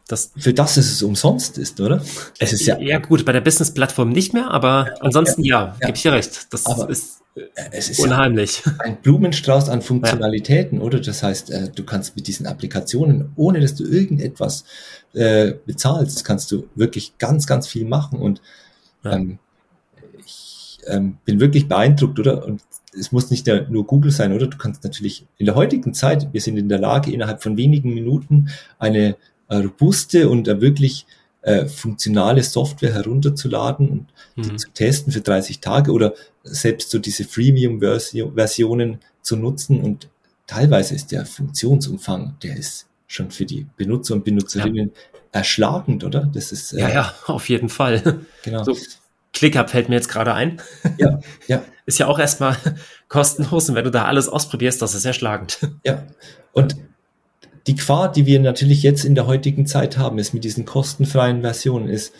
S2: das, für das es es umsonst ist, oder?
S1: Es ist ja. Ja, gut, bei der Business-Plattform nicht mehr, aber ansonsten ja, ja, ja. gebe ich dir recht. Das
S2: aber
S1: ist es ist unheimlich.
S2: Ja ein Blumenstrauß an Funktionalitäten, oder? Das heißt, äh, du kannst mit diesen Applikationen, ohne dass du irgendetwas äh, bezahlst, kannst du wirklich ganz, ganz viel machen. Und ähm, ich ähm, bin wirklich beeindruckt, oder? Und es muss nicht nur Google sein, oder? Du kannst natürlich in der heutigen Zeit, wir sind in der Lage, innerhalb von wenigen Minuten eine robuste und wirklich äh, funktionale Software herunterzuladen und mhm. zu testen für 30 Tage oder selbst so diese Freemium-Versionen zu nutzen und teilweise ist der Funktionsumfang, der ist schon für die Benutzer und Benutzerinnen ja. erschlagend, oder?
S1: Das ist äh, ja ja auf jeden Fall. Genau. So, ClickUp fällt mir jetzt gerade ein. Ja, ja. Ist ja auch erstmal kostenlos und wenn du da alles ausprobierst, das ist erschlagend.
S2: Ja. Und die Gefahr, die wir natürlich jetzt in der heutigen Zeit haben, ist mit diesen kostenfreien Versionen, ist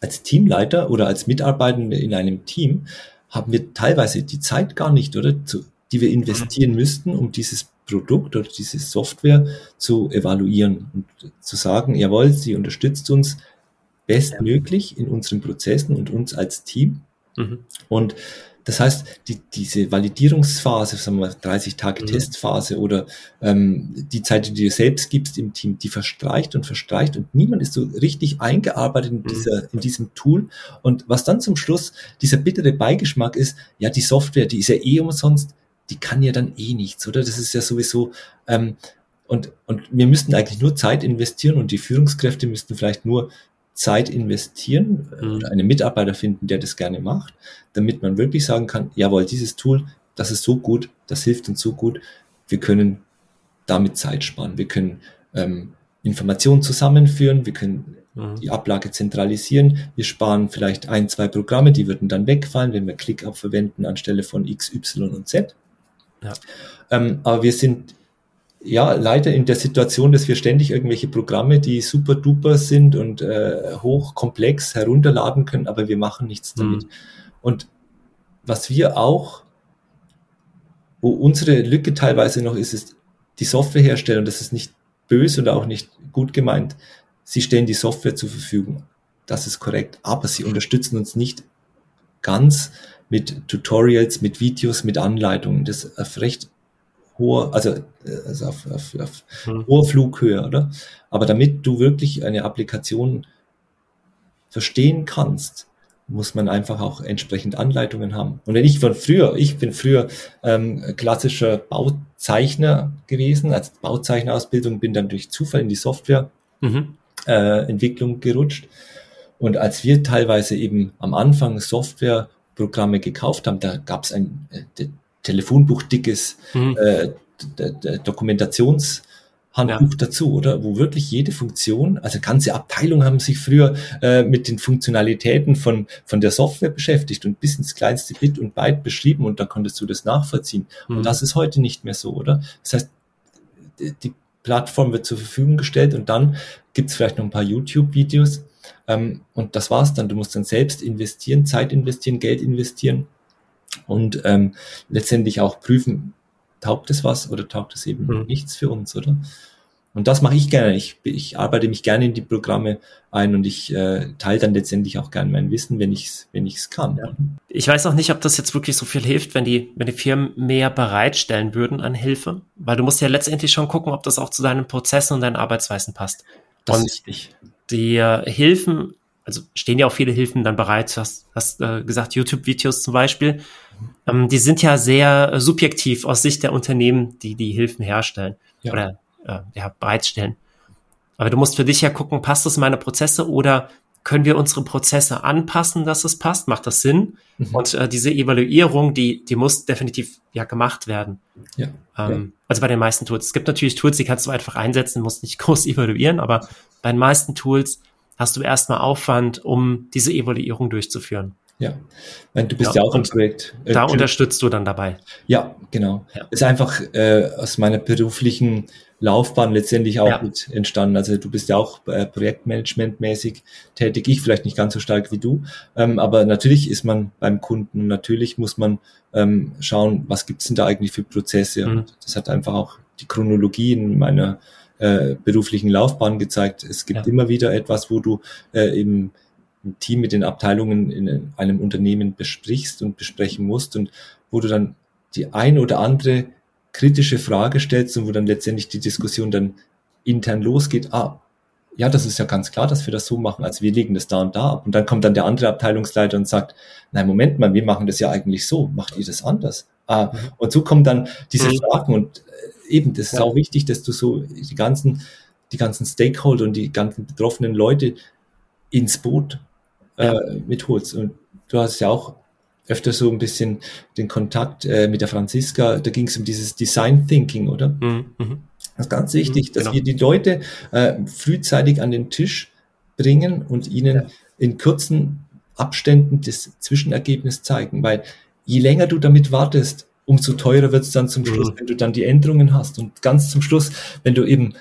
S2: als Teamleiter oder als Mitarbeitende in einem Team haben wir teilweise die Zeit gar nicht, oder, zu, die wir investieren mhm. müssten, um dieses Produkt oder diese Software zu evaluieren und zu sagen, jawohl, sie unterstützt uns bestmöglich in unseren Prozessen und uns als Team. Mhm. Und das heißt, die, diese Validierungsphase, sagen wir mal 30 Tage mhm. Testphase oder ähm, die Zeit, die du dir selbst gibst im Team, die verstreicht und verstreicht und niemand ist so richtig eingearbeitet in, mhm. dieser, in diesem Tool. Und was dann zum Schluss dieser bittere Beigeschmack ist, ja, die Software, die ist ja eh umsonst, die kann ja dann eh nichts, oder? Das ist ja sowieso, ähm, und, und wir müssten eigentlich nur Zeit investieren und die Führungskräfte müssten vielleicht nur Zeit investieren äh, mhm. oder einen Mitarbeiter finden, der das gerne macht, damit man wirklich sagen kann, jawohl, dieses Tool, das ist so gut, das hilft uns so gut, wir können damit Zeit sparen, wir können ähm, Informationen zusammenführen, wir können mhm. die Ablage zentralisieren, wir sparen vielleicht ein, zwei Programme, die würden dann wegfallen, wenn wir ClickUp verwenden anstelle von X, Y und Z. Ja. Ähm, aber wir sind ja, leider in der Situation, dass wir ständig irgendwelche Programme, die super duper sind und äh, hochkomplex herunterladen können, aber wir machen nichts mhm. damit. Mhm. Und was wir auch, wo unsere Lücke teilweise noch ist, ist die Softwarehersteller, und das ist nicht böse und auch nicht gut gemeint, sie stellen die Software zur Verfügung. Das ist korrekt, aber sie unterstützen uns nicht ganz mit Tutorials, mit Videos, mit Anleitungen. Das ist hoher, also, also auf, auf, auf hm. hoher Flughöhe, oder? Aber damit du wirklich eine Applikation verstehen kannst, muss man einfach auch entsprechend Anleitungen haben. Und wenn ich von früher, ich bin früher ähm, klassischer Bauzeichner gewesen, als Bauzeichnerausbildung, bin dann durch Zufall in die Softwareentwicklung mhm. äh, gerutscht. Und als wir teilweise eben am Anfang Softwareprogramme gekauft haben, da gab es ein, äh, Telefonbuch dickes mhm. äh, Dokumentations Handbuch ja. dazu, oder? Wo wirklich jede Funktion, also ganze Abteilungen haben sich früher äh, mit den Funktionalitäten von, von der Software beschäftigt und bis ins kleinste Bit und Byte beschrieben und dann konntest du das nachvollziehen. Mhm. Und das ist heute nicht mehr so, oder? Das heißt, die Plattform wird zur Verfügung gestellt und dann gibt's vielleicht noch ein paar YouTube-Videos ähm, und das war's dann. Du musst dann selbst investieren, Zeit investieren, Geld investieren und ähm, letztendlich auch prüfen, taugt es was oder taugt es eben mhm. nichts für uns, oder? Und das mache ich gerne. Ich, ich arbeite mich gerne in die Programme ein und ich äh, teile dann letztendlich auch gerne mein Wissen, wenn ich es wenn ich's kann. Ja.
S1: Ich weiß auch nicht, ob das jetzt wirklich so viel hilft, wenn die, wenn die Firmen mehr bereitstellen würden an Hilfe, weil du musst ja letztendlich schon gucken, ob das auch zu deinen Prozessen und deinen Arbeitsweisen passt. Das und ist richtig. Die äh, Hilfen, also stehen ja auch viele Hilfen dann bereit, du hast, hast äh, gesagt, YouTube-Videos zum Beispiel, ähm, die sind ja sehr äh, subjektiv aus Sicht der Unternehmen, die die Hilfen herstellen ja. oder äh, ja, bereitstellen. Aber du musst für dich ja gucken, passt das in meine Prozesse oder können wir unsere Prozesse anpassen, dass es passt? Macht das Sinn? Mhm. Und äh, diese Evaluierung, die, die muss definitiv ja gemacht werden. Ja, ähm, ja. Also bei den meisten Tools. Es gibt natürlich Tools, die kannst du einfach einsetzen, musst nicht groß evaluieren, aber bei den meisten Tools hast du erstmal Aufwand, um diese Evaluierung durchzuführen.
S2: Ja, du bist ja, ja auch im Projekt.
S1: Äh, da unterstützt du dann dabei.
S2: Ja, genau. Ja. Ist einfach äh, aus meiner beruflichen Laufbahn letztendlich auch ja. mit entstanden. Also du bist ja auch äh, Projektmanagement-mäßig tätig. Ich vielleicht nicht ganz so stark wie du, ähm, aber natürlich ist man beim Kunden. Natürlich muss man ähm, schauen, was gibt's denn da eigentlich für Prozesse. Mhm. Und das hat einfach auch die Chronologie in meiner äh, beruflichen Laufbahn gezeigt. Es gibt ja. immer wieder etwas, wo du äh, eben im Team mit den Abteilungen in einem Unternehmen besprichst und besprechen musst und wo du dann die ein oder andere kritische Frage stellst und wo dann letztendlich die Diskussion dann intern losgeht, ah, ja, das ist ja ganz klar, dass wir das so machen, als wir legen das da und da ab. Und dann kommt dann der andere Abteilungsleiter und sagt, nein, Moment mal, wir machen das ja eigentlich so, macht ihr das anders? Ah, mhm. Und so kommen dann diese mhm. Fragen und eben, das ist ja. auch wichtig, dass du so die ganzen, die ganzen Stakeholder und die ganzen betroffenen Leute ins Boot äh, mitholst. Und du hast ja auch öfter so ein bisschen den Kontakt äh, mit der Franziska, da ging es um dieses Design Thinking, oder? Mhm. mhm. Das ist ganz wichtig, mhm, dass genau. wir die Leute äh, frühzeitig an den Tisch bringen und ihnen ja. in kurzen Abständen das Zwischenergebnis zeigen, weil je länger du damit wartest, umso teurer wird es dann zum Schluss, mhm. wenn du dann die Änderungen hast. Und ganz zum Schluss, wenn du eben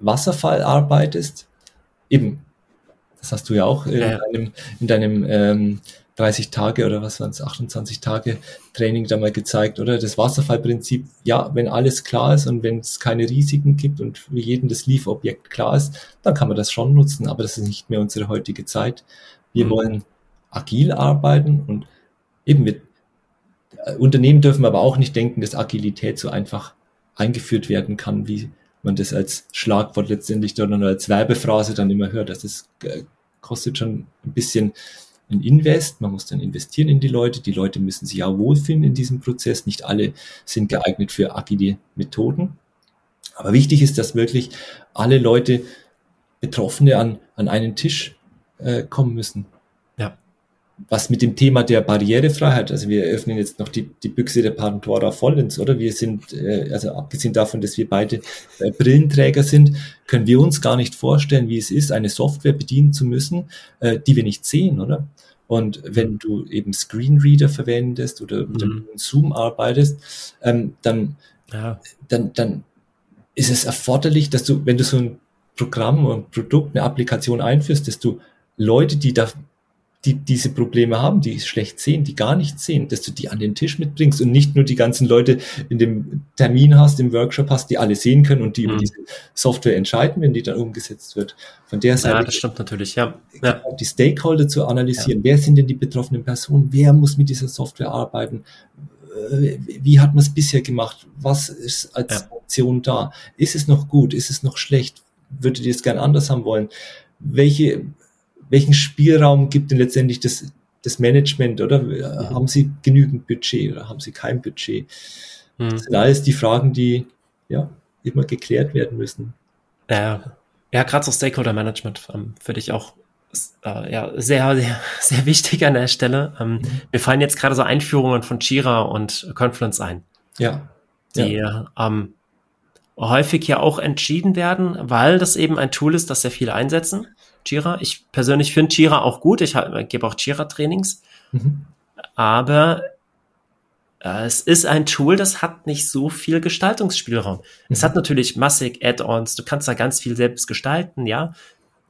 S2: Wasserfall arbeitest, eben, das hast du ja auch in ja. deinem, in deinem ähm, 30 Tage oder was waren es, 28 Tage Training da mal gezeigt, oder? Das Wasserfallprinzip, ja, wenn alles klar ist und wenn es keine Risiken gibt und für jeden das Lieferobjekt klar ist, dann kann man das schon nutzen, aber das ist nicht mehr unsere heutige Zeit. Wir mhm. wollen agil arbeiten und eben mit Unternehmen dürfen aber auch nicht denken, dass Agilität so einfach eingeführt werden kann, wie man das als Schlagwort letztendlich dann oder als Werbephrase dann immer hört. Das ist, äh, kostet schon ein bisschen ein Invest, man muss dann investieren in die Leute, die Leute müssen sich auch wohlfühlen in diesem Prozess, nicht alle sind geeignet für agile Methoden. Aber wichtig ist, dass wirklich alle Leute, Betroffene an, an einen Tisch äh, kommen müssen was mit dem Thema der Barrierefreiheit, also wir öffnen jetzt noch die, die Büchse der Pandora vollends, oder? Wir sind, äh, also abgesehen davon, dass wir beide äh, Brillenträger sind, können wir uns gar nicht vorstellen, wie es ist, eine Software bedienen zu müssen, äh, die wir nicht sehen, oder? Und wenn du eben Screenreader verwendest oder mit mhm. Zoom arbeitest, ähm, dann, ja. dann, dann ist es erforderlich, dass du, wenn du so ein Programm und ein Produkt, eine Applikation einführst, dass du Leute, die da die diese Probleme haben, die schlecht sehen, die gar nicht sehen, dass du die an den Tisch mitbringst und nicht nur die ganzen Leute in dem Termin hast, im Workshop hast, die alle sehen können und die mhm. über diese Software entscheiden, wenn die dann umgesetzt wird. Von der Seite.
S1: Ja, das stimmt natürlich, ja. ja.
S2: Die Stakeholder zu analysieren. Ja. Wer sind denn die betroffenen Personen? Wer muss mit dieser Software arbeiten? Äh, wie hat man es bisher gemacht? Was ist als ja. Option da? Ist es noch gut? Ist es noch schlecht? Würdet ihr es gern anders haben wollen? Welche welchen Spielraum gibt denn letztendlich das, das Management, oder? Mhm. Haben Sie genügend Budget oder haben Sie kein Budget? Mhm. Das sind alles die Fragen, die ja immer geklärt werden müssen.
S1: Ja, ja gerade so Stakeholder Management ähm, würde ich auch äh, ja, sehr, sehr, sehr wichtig an der Stelle. Ähm, mhm. Mir fallen jetzt gerade so Einführungen von Jira und Confluence ein.
S2: Ja.
S1: Die ja. Ähm, häufig ja auch entschieden werden, weil das eben ein Tool ist, das sehr viele einsetzen. Jira. Ich persönlich finde Jira auch gut. Ich gebe auch Jira-Trainings. Mhm. Aber äh, es ist ein Tool, das hat nicht so viel Gestaltungsspielraum. Mhm. Es hat natürlich massig Add-ons. Du kannst da ganz viel selbst gestalten, ja.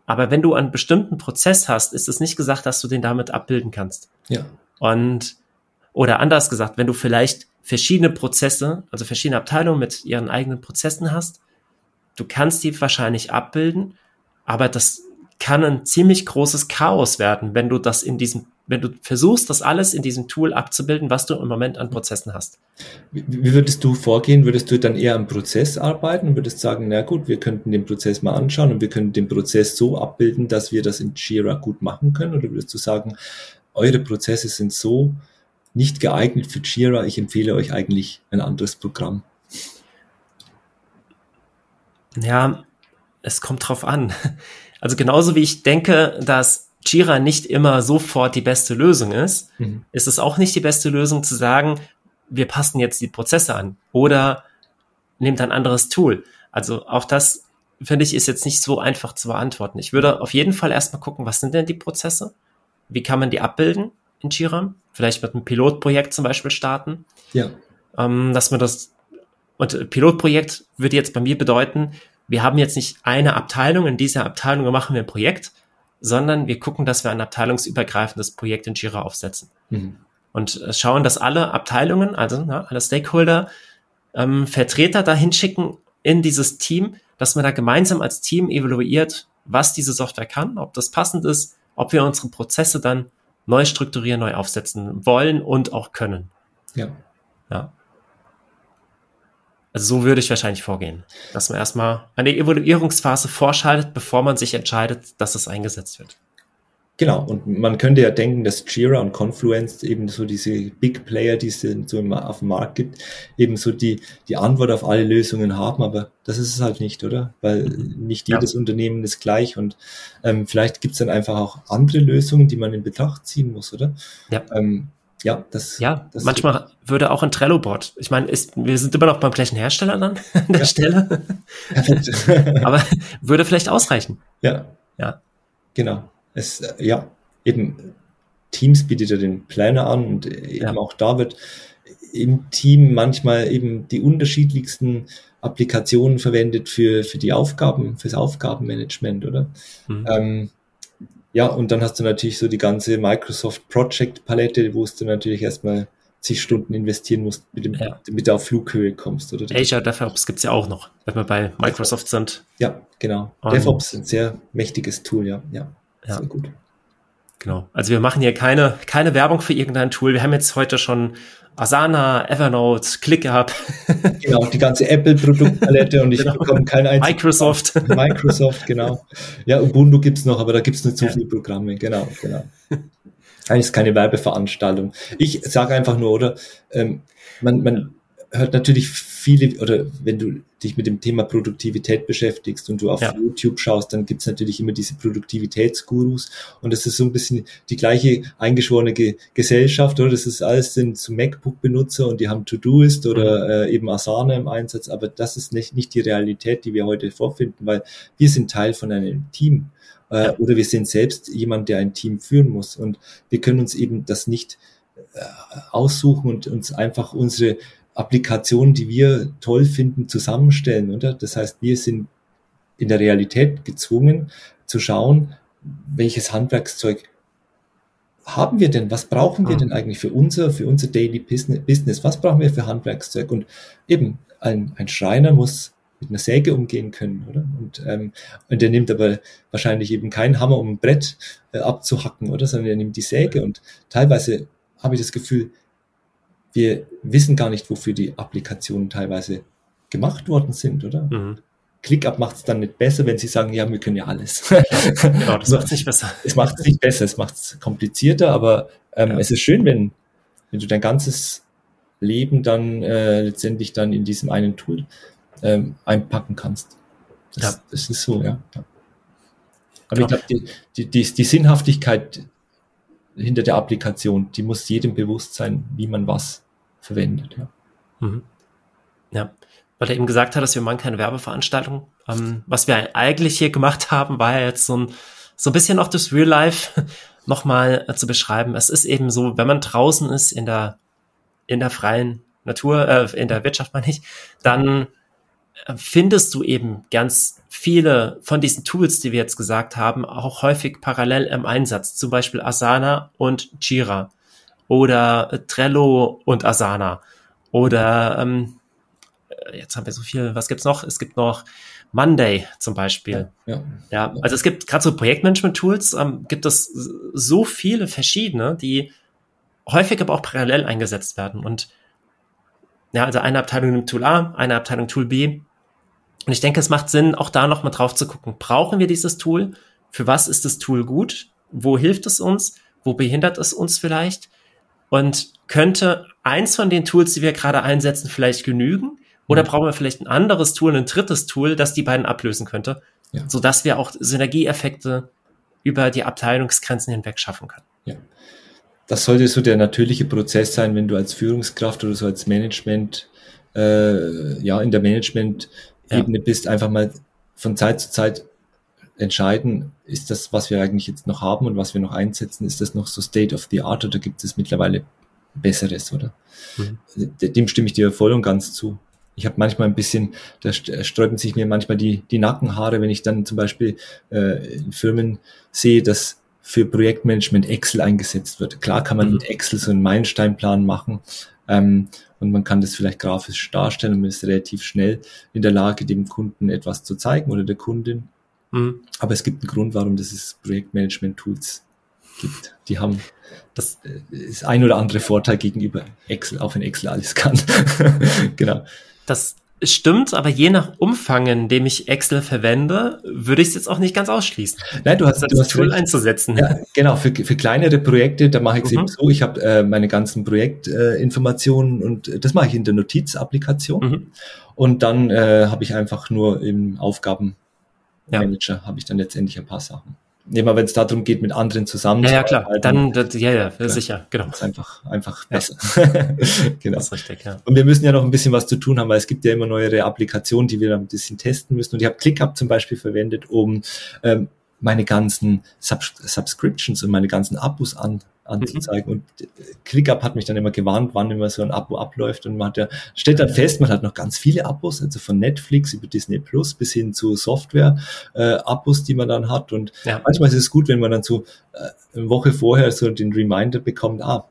S1: Aber wenn du einen bestimmten Prozess hast, ist es nicht gesagt, dass du den damit abbilden kannst.
S2: Ja.
S1: Und, oder anders gesagt, wenn du vielleicht verschiedene Prozesse, also verschiedene Abteilungen mit ihren eigenen Prozessen hast, du kannst die wahrscheinlich abbilden, aber das kann ein ziemlich großes Chaos werden, wenn du das in diesem, wenn du versuchst, das alles in diesem Tool abzubilden, was du im Moment an Prozessen hast.
S2: Wie, wie würdest du vorgehen? Würdest du dann eher am Prozess arbeiten und würdest sagen, na gut, wir könnten den Prozess mal anschauen und wir können den Prozess so abbilden, dass wir das in Jira gut machen können? Oder würdest du sagen, eure Prozesse sind so nicht geeignet für Jira, ich empfehle euch eigentlich ein anderes Programm?
S1: Ja, es kommt drauf an. Also genauso wie ich denke, dass Jira nicht immer sofort die beste Lösung ist, mhm. ist es auch nicht die beste Lösung zu sagen, wir passen jetzt die Prozesse an oder nehmt ein anderes Tool. Also auch das finde ich ist jetzt nicht so einfach zu beantworten. Ich würde auf jeden Fall erstmal gucken, was sind denn die Prozesse? Wie kann man die abbilden in Jira? Vielleicht mit einem Pilotprojekt zum Beispiel starten.
S2: Ja.
S1: Ähm, dass man das, und Pilotprojekt würde jetzt bei mir bedeuten, wir haben jetzt nicht eine Abteilung, in dieser Abteilung machen wir ein Projekt, sondern wir gucken, dass wir ein abteilungsübergreifendes Projekt in Jira aufsetzen. Mhm. Und äh, schauen, dass alle Abteilungen, also na, alle Stakeholder, ähm, Vertreter dahin schicken in dieses Team, dass man da gemeinsam als Team evaluiert, was diese Software kann, ob das passend ist, ob wir unsere Prozesse dann neu strukturieren, neu aufsetzen wollen und auch können.
S2: Ja.
S1: Ja. Also so würde ich wahrscheinlich vorgehen, dass man erstmal eine Evaluierungsphase vorschaltet, bevor man sich entscheidet, dass es eingesetzt wird.
S2: Genau, und man könnte ja denken, dass Jira und Confluence eben so diese Big Player, die es so auf dem Markt gibt, eben so die, die Antwort auf alle Lösungen haben, aber das ist es halt nicht, oder? Weil nicht jedes ja. Unternehmen ist gleich und ähm, vielleicht gibt es dann einfach auch andere Lösungen, die man in Betracht ziehen muss, oder?
S1: Ja.
S2: Ähm, ja, das.
S1: Ja, das manchmal würde auch ein Trello-Board. Ich meine, ist, wir sind immer noch beim gleichen Hersteller dann an der ja. Stelle. aber würde vielleicht ausreichen.
S2: Ja. Ja. Genau es, ja, eben Teams bietet ja den Planner an und eben ja. auch da wird im Team manchmal eben die unterschiedlichsten Applikationen verwendet für, für die Aufgaben, fürs Aufgabenmanagement, oder? Mhm. Ähm, ja, und dann hast du natürlich so die ganze Microsoft Project Palette, wo du natürlich erstmal zig Stunden investieren musst, mit dem, ja. damit du auf Flughöhe kommst. Oder
S1: Azure DevOps gibt es ja auch noch, wenn wir bei Microsoft sind.
S2: Ja, genau. Um, DevOps ist ein sehr mächtiges Tool, ja. Ja,
S1: ja. sehr gut. Genau. Also wir machen hier keine, keine Werbung für irgendein Tool. Wir haben jetzt heute schon Asana, Evernote, ClickUp.
S2: Genau, die ganze Apple-Produktpalette und ich genau. bekomme kein
S1: einziges. Microsoft.
S2: Microsoft, genau. Ja, Ubuntu gibt's noch, aber da gibt's nicht so ja. viele Programme. Genau, genau. Eigentlich ist keine Werbeveranstaltung. Ich sage einfach nur, oder? Ähm, man, man hört natürlich viele, oder wenn du dich mit dem Thema Produktivität beschäftigst und du auf ja. YouTube schaust, dann gibt's natürlich immer diese Produktivitätsgurus und das ist so ein bisschen die gleiche eingeschworene Ge Gesellschaft, oder? Das ist alles sind zu MacBook-Benutzer und die haben To-Doist oder mhm. äh, eben Asana im Einsatz, aber das ist nicht, nicht die Realität, die wir heute vorfinden, weil wir sind Teil von einem Team äh, ja. oder wir sind selbst jemand, der ein Team führen muss und wir können uns eben das nicht äh, aussuchen und uns einfach unsere Applikationen, die wir toll finden, zusammenstellen, oder? Das heißt, wir sind in der Realität gezwungen zu schauen, welches Handwerkszeug haben wir denn? Was brauchen wir ah. denn eigentlich für unser, für unser Daily Business? Was brauchen wir für Handwerkszeug? Und eben, ein, ein Schreiner muss mit einer Säge umgehen können, oder? Und, ähm, und der nimmt aber wahrscheinlich eben keinen Hammer, um ein Brett äh, abzuhacken, oder? Sondern er nimmt die Säge und teilweise habe ich das Gefühl, wir wissen gar nicht, wofür die Applikationen teilweise gemacht worden sind, oder? Mhm. ClickUp macht es dann nicht besser, wenn sie sagen, ja, wir können ja alles.
S1: genau, das macht es nicht besser.
S2: Es macht es nicht besser, es macht es komplizierter, aber ähm, ja. es ist schön, wenn, wenn du dein ganzes Leben dann äh, letztendlich dann in diesem einen Tool ähm, einpacken kannst. Das, ja. das ist so, ja. ja. Aber genau. ich glaube, die, die, die, die Sinnhaftigkeit hinter der Applikation, die muss jedem bewusst sein, wie man was verwendet. Ja, mhm.
S1: ja. weil er eben gesagt hat, dass wir machen keine Werbeveranstaltung. Ähm, was wir eigentlich hier gemacht haben, war ja jetzt so ein, so ein bisschen auch das Real Life nochmal äh, zu beschreiben. Es ist eben so, wenn man draußen ist in der, in der freien Natur, äh, in der Wirtschaft meine ich, dann äh, findest du eben ganz viele von diesen Tools, die wir jetzt gesagt haben, auch häufig parallel im Einsatz, zum Beispiel Asana und Jira oder Trello und Asana oder ähm, jetzt haben wir so viel, was gibt's noch? Es gibt noch Monday zum Beispiel. Ja, ja. ja also es gibt gerade so Projektmanagement-Tools, ähm, gibt es so viele verschiedene, die häufig aber auch parallel eingesetzt werden und ja, also eine Abteilung nimmt Tool A, eine Abteilung Tool B und ich denke, es macht Sinn, auch da nochmal drauf zu gucken. Brauchen wir dieses Tool? Für was ist das Tool gut? Wo hilft es uns? Wo behindert es uns vielleicht? Und könnte eins von den Tools, die wir gerade einsetzen, vielleicht genügen? Oder mhm. brauchen wir vielleicht ein anderes Tool, ein drittes Tool, das die beiden ablösen könnte? Ja. Sodass wir auch Synergieeffekte über die Abteilungsgrenzen hinweg schaffen können.
S2: Ja. Das sollte so der natürliche Prozess sein, wenn du als Führungskraft oder so als Management, äh, ja, in der Management Ebene bist, einfach mal von Zeit zu Zeit entscheiden, ist das, was wir eigentlich jetzt noch haben und was wir noch einsetzen, ist das noch so State of the Art oder gibt es mittlerweile Besseres, oder? Mhm. Dem stimme ich dir voll und ganz zu. Ich habe manchmal ein bisschen, da sträuben sich mir manchmal die, die Nackenhaare, wenn ich dann zum Beispiel äh, in Firmen sehe, dass für Projektmanagement Excel eingesetzt wird. Klar kann man mhm. mit Excel so einen Meilensteinplan machen, ähm, und man kann das vielleicht grafisch darstellen und man ist relativ schnell in der Lage, dem Kunden etwas zu zeigen oder der Kundin. Mhm. Aber es gibt einen Grund, warum es Projektmanagement-Tools gibt. Die haben das ist ein oder andere Vorteil gegenüber Excel, auch wenn Excel alles kann.
S1: genau. Das stimmt, aber je nach Umfang, in dem ich Excel verwende, würde ich es jetzt auch nicht ganz ausschließen.
S2: Nein, du hast
S1: das
S2: du hast
S1: Tool recht. einzusetzen.
S2: Ja, genau, für, für kleinere Projekte, da mache ich es mhm. eben so, ich habe äh, meine ganzen Projektinformationen äh, und das mache ich in der Notizapplikation. Mhm. Und dann äh, habe ich einfach nur im Aufgabenmanager ja. habe ich dann letztendlich ein paar Sachen immer wenn es darum geht, mit anderen zusammen.
S1: Ja, ja, klar. Dann, das, ja, ja, ja, sicher, genau.
S2: Das ist einfach, einfach besser. genau. Das ist richtig, ja. Und wir müssen ja noch ein bisschen was zu tun haben, weil es gibt ja immer neuere Applikationen, die wir dann ein bisschen testen müssen. Und ich habe ClickUp zum Beispiel verwendet, um ähm, meine ganzen Subs Subscriptions und meine ganzen Abos an, anzuzeigen. Und ClickUp hat mich dann immer gewarnt, wann immer so ein Abo abläuft. Und man hat ja, stellt dann fest, man hat noch ganz viele Abos, also von Netflix über Disney Plus bis hin zu Software-Abos, äh, die man dann hat. Und ja. manchmal ist es gut, wenn man dann so äh, eine Woche vorher so den Reminder bekommt, ah,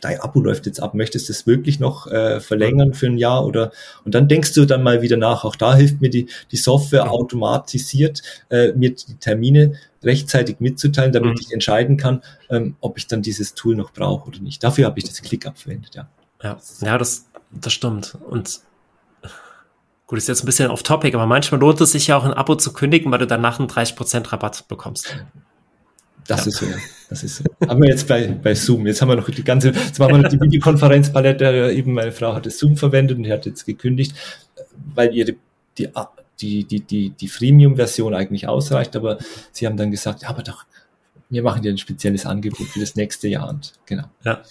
S2: dein Abo läuft jetzt ab, möchtest du es wirklich noch äh, verlängern für ein Jahr oder und dann denkst du dann mal wieder nach. Auch da hilft mir die, die Software automatisiert, äh, mir die Termine rechtzeitig mitzuteilen, damit mhm. ich entscheiden kann, ähm, ob ich dann dieses Tool noch brauche oder nicht. Dafür habe ich das ClickUp verwendet, ja.
S1: Ja, ja das, das stimmt. Und gut, ist jetzt ein bisschen off topic, aber manchmal lohnt es sich ja auch ein Abo zu kündigen, weil du danach einen 30% Rabatt bekommst.
S2: Das ja. ist so. Das ist so. Haben wir jetzt bei, bei Zoom. Jetzt haben wir noch die ganze, jetzt machen wir noch die Videokonferenzpalette. Eben meine Frau hatte Zoom verwendet und die hat jetzt gekündigt, weil ihre, die, die, die, die, die Freemium-Version eigentlich ausreicht. Aber sie haben dann gesagt, ja, aber doch, wir machen dir ein spezielles Angebot für das nächste Jahr. Und genau.
S1: Ja.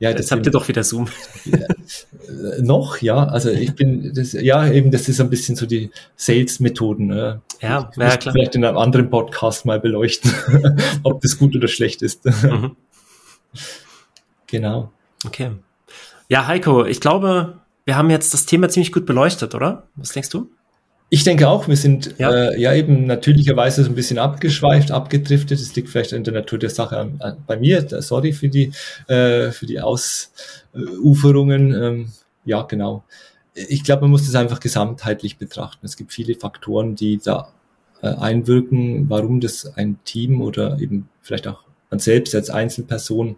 S1: Ja, das habt ihr doch wieder Zoom.
S2: Ja, äh, noch, ja. Also ich bin, das, ja, eben, das ist ein bisschen so die Sales-Methoden. Ne?
S1: Ja,
S2: ja klar. Vielleicht in einem anderen Podcast mal beleuchten, ob das gut oder schlecht ist. Mhm. Genau.
S1: Okay. Ja, Heiko, ich glaube, wir haben jetzt das Thema ziemlich gut beleuchtet, oder? Was denkst du?
S2: Ich denke auch, wir sind ja, äh, ja eben natürlicherweise so ein bisschen abgeschweift, abgedriftet. Es liegt vielleicht in der Natur der Sache an, an, bei mir. Sorry für die, äh, für die Ausuferungen. Ähm, ja, genau. Ich glaube, man muss das einfach gesamtheitlich betrachten. Es gibt viele Faktoren, die da äh, einwirken, warum das ein Team oder eben vielleicht auch man selbst als Einzelperson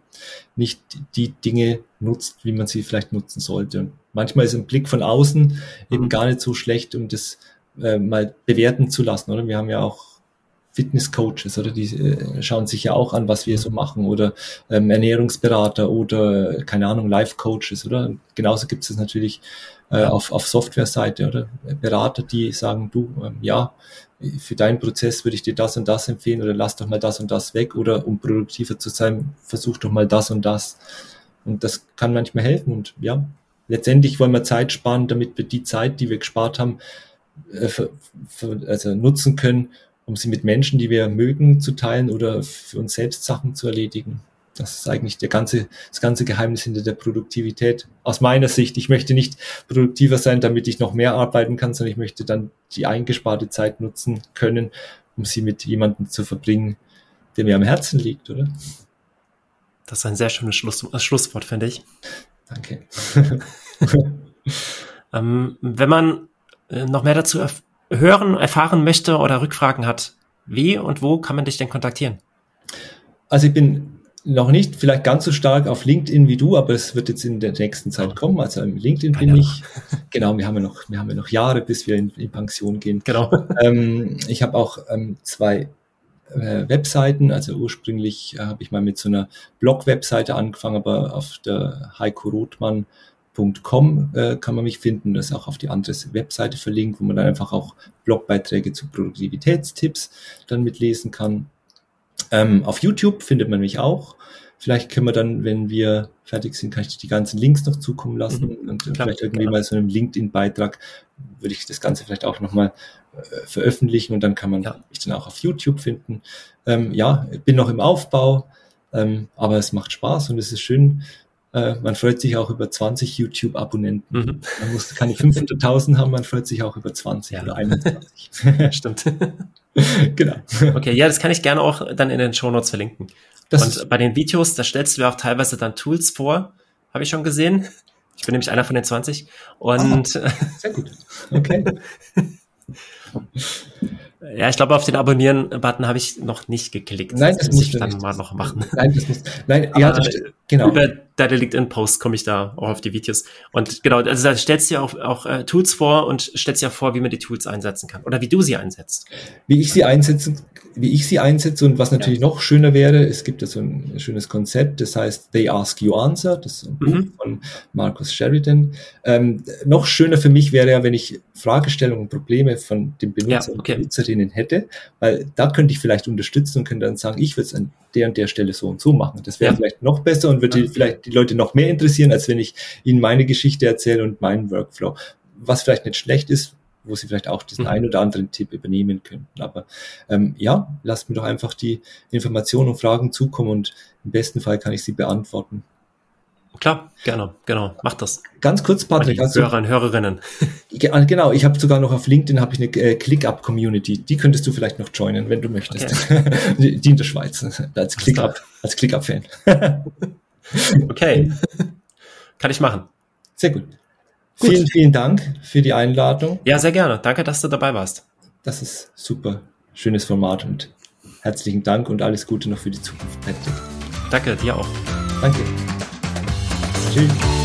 S2: nicht die Dinge nutzt, wie man sie vielleicht nutzen sollte. Und manchmal ist ein Blick von außen eben gar nicht so schlecht, um das äh, mal bewerten zu lassen, oder? Wir haben ja auch Fitnesscoaches, oder die äh, schauen sich ja auch an, was wir so machen, oder ähm, Ernährungsberater oder keine Ahnung, Life-Coaches, oder? Genauso gibt es natürlich äh, auf, auf Software-Seite, oder? Berater, die sagen, du, ähm, ja, für deinen Prozess würde ich dir das und das empfehlen, oder lass doch mal das und das weg, oder um produktiver zu sein, versuch doch mal das und das. Und das kann manchmal helfen und ja, letztendlich wollen wir Zeit sparen, damit wir die Zeit, die wir gespart haben, äh, für, für, also nutzen können, um sie mit Menschen, die wir mögen, zu teilen oder für uns selbst Sachen zu erledigen. Das ist eigentlich der ganze, das ganze Geheimnis hinter der Produktivität. Aus meiner Sicht, ich möchte nicht produktiver sein, damit ich noch mehr arbeiten kann, sondern ich möchte dann die eingesparte Zeit nutzen können, um sie mit jemandem zu verbringen, der mir am Herzen liegt, oder?
S1: Das ist ein sehr schönes Schluss, Schlusswort, finde ich.
S2: Danke.
S1: ähm, wenn man äh, noch mehr dazu erf hören, erfahren möchte oder Rückfragen hat, wie und wo kann man dich denn kontaktieren?
S2: Also ich bin noch nicht vielleicht ganz so stark auf LinkedIn wie du, aber es wird jetzt in der nächsten Zeit kommen. Also im LinkedIn bin ich. Genau, wir haben ja noch, wir haben ja noch Jahre, bis wir in, in Pension gehen.
S1: Genau.
S2: Ähm, ich habe auch ähm, zwei äh, Webseiten. Also ursprünglich äh, habe ich mal mit so einer Blog-Webseite angefangen, aber auf der Heiko Rothmann Com äh, kann man mich finden. Das ist auch auf die andere Webseite verlinkt, wo man dann einfach auch Blogbeiträge zu Produktivitätstipps dann mitlesen kann. Ähm, auf YouTube findet man mich auch. Vielleicht können wir dann, wenn wir fertig sind, kann ich die ganzen Links noch zukommen lassen mhm, und klar, vielleicht irgendwie klar. mal so einem LinkedIn-Beitrag würde ich das Ganze vielleicht auch nochmal äh, veröffentlichen und dann kann man ja. mich dann auch auf YouTube finden. Ähm, ja, bin noch im Aufbau, ähm, aber es macht Spaß und es ist schön, äh, man freut sich auch über 20 YouTube-Abonnenten. Mhm. Man muss keine 500.000 haben, man freut sich auch über 20 ja. oder 21.
S1: Stimmt. genau. Okay, ja, das kann ich gerne auch dann in den Show Notes verlinken. Das Und bei den Videos, da stellst du ja auch teilweise dann Tools vor, habe ich schon gesehen. Ich bin nämlich einer von den 20. Und
S2: oh, sehr gut. Okay.
S1: Ja, ich glaube, auf den Abonnieren-Button habe ich noch nicht geklickt.
S2: Nein, das, das muss ich
S1: dann
S2: nicht.
S1: mal noch machen.
S2: Nein, das muss. Nein, ja, das,
S1: genau. Über deine LinkedIn-Post komme ich da auch auf die Videos. Und genau, also da stellst du ja auch, auch äh, Tools vor und stellst ja vor, wie man die Tools einsetzen kann oder wie du sie einsetzt.
S2: Wie ich sie einsetzen, wie ich sie einsetze und was natürlich ja. noch schöner wäre, es gibt ja so ein schönes Konzept, das heißt They Ask You Answer, das ist ein Buch mhm. von Marcus Sheridan. Ähm, noch schöner für mich wäre ja, wenn ich Fragestellungen und Probleme von dem Benutzer ja, okay. und Benutzerinnen hätte, weil da könnte ich vielleicht unterstützen und könnte dann sagen, ich würde es an der und der Stelle so und so machen. Das wäre ja. vielleicht noch besser und würde vielleicht die Leute noch mehr interessieren, als wenn ich ihnen meine Geschichte erzähle und meinen Workflow. Was vielleicht nicht schlecht ist, wo sie vielleicht auch diesen mhm. einen oder anderen Tipp übernehmen könnten. Aber ähm, ja, lasst mir doch einfach die Informationen und Fragen zukommen und im besten Fall kann ich sie beantworten.
S1: Klar, gerne, genau, mach das.
S2: Ganz kurz, Patrick.
S1: Die Hörer und Hörerinnen.
S2: Genau, ich habe sogar noch auf LinkedIn habe ich eine äh, ClickUp-Community. Die könntest du vielleicht noch joinen, wenn du möchtest. Okay. die, die in der Schweiz, als ClickUp, als ClickUp-Fan.
S1: okay, kann ich machen.
S2: Sehr gut. Gut. Vielen, vielen Dank für die Einladung.
S1: Ja, sehr gerne. Danke, dass du dabei warst.
S2: Das ist super. Schönes Format und herzlichen Dank und alles Gute noch für die Zukunft.
S1: Danke, dir auch.
S2: Danke. Tschüss.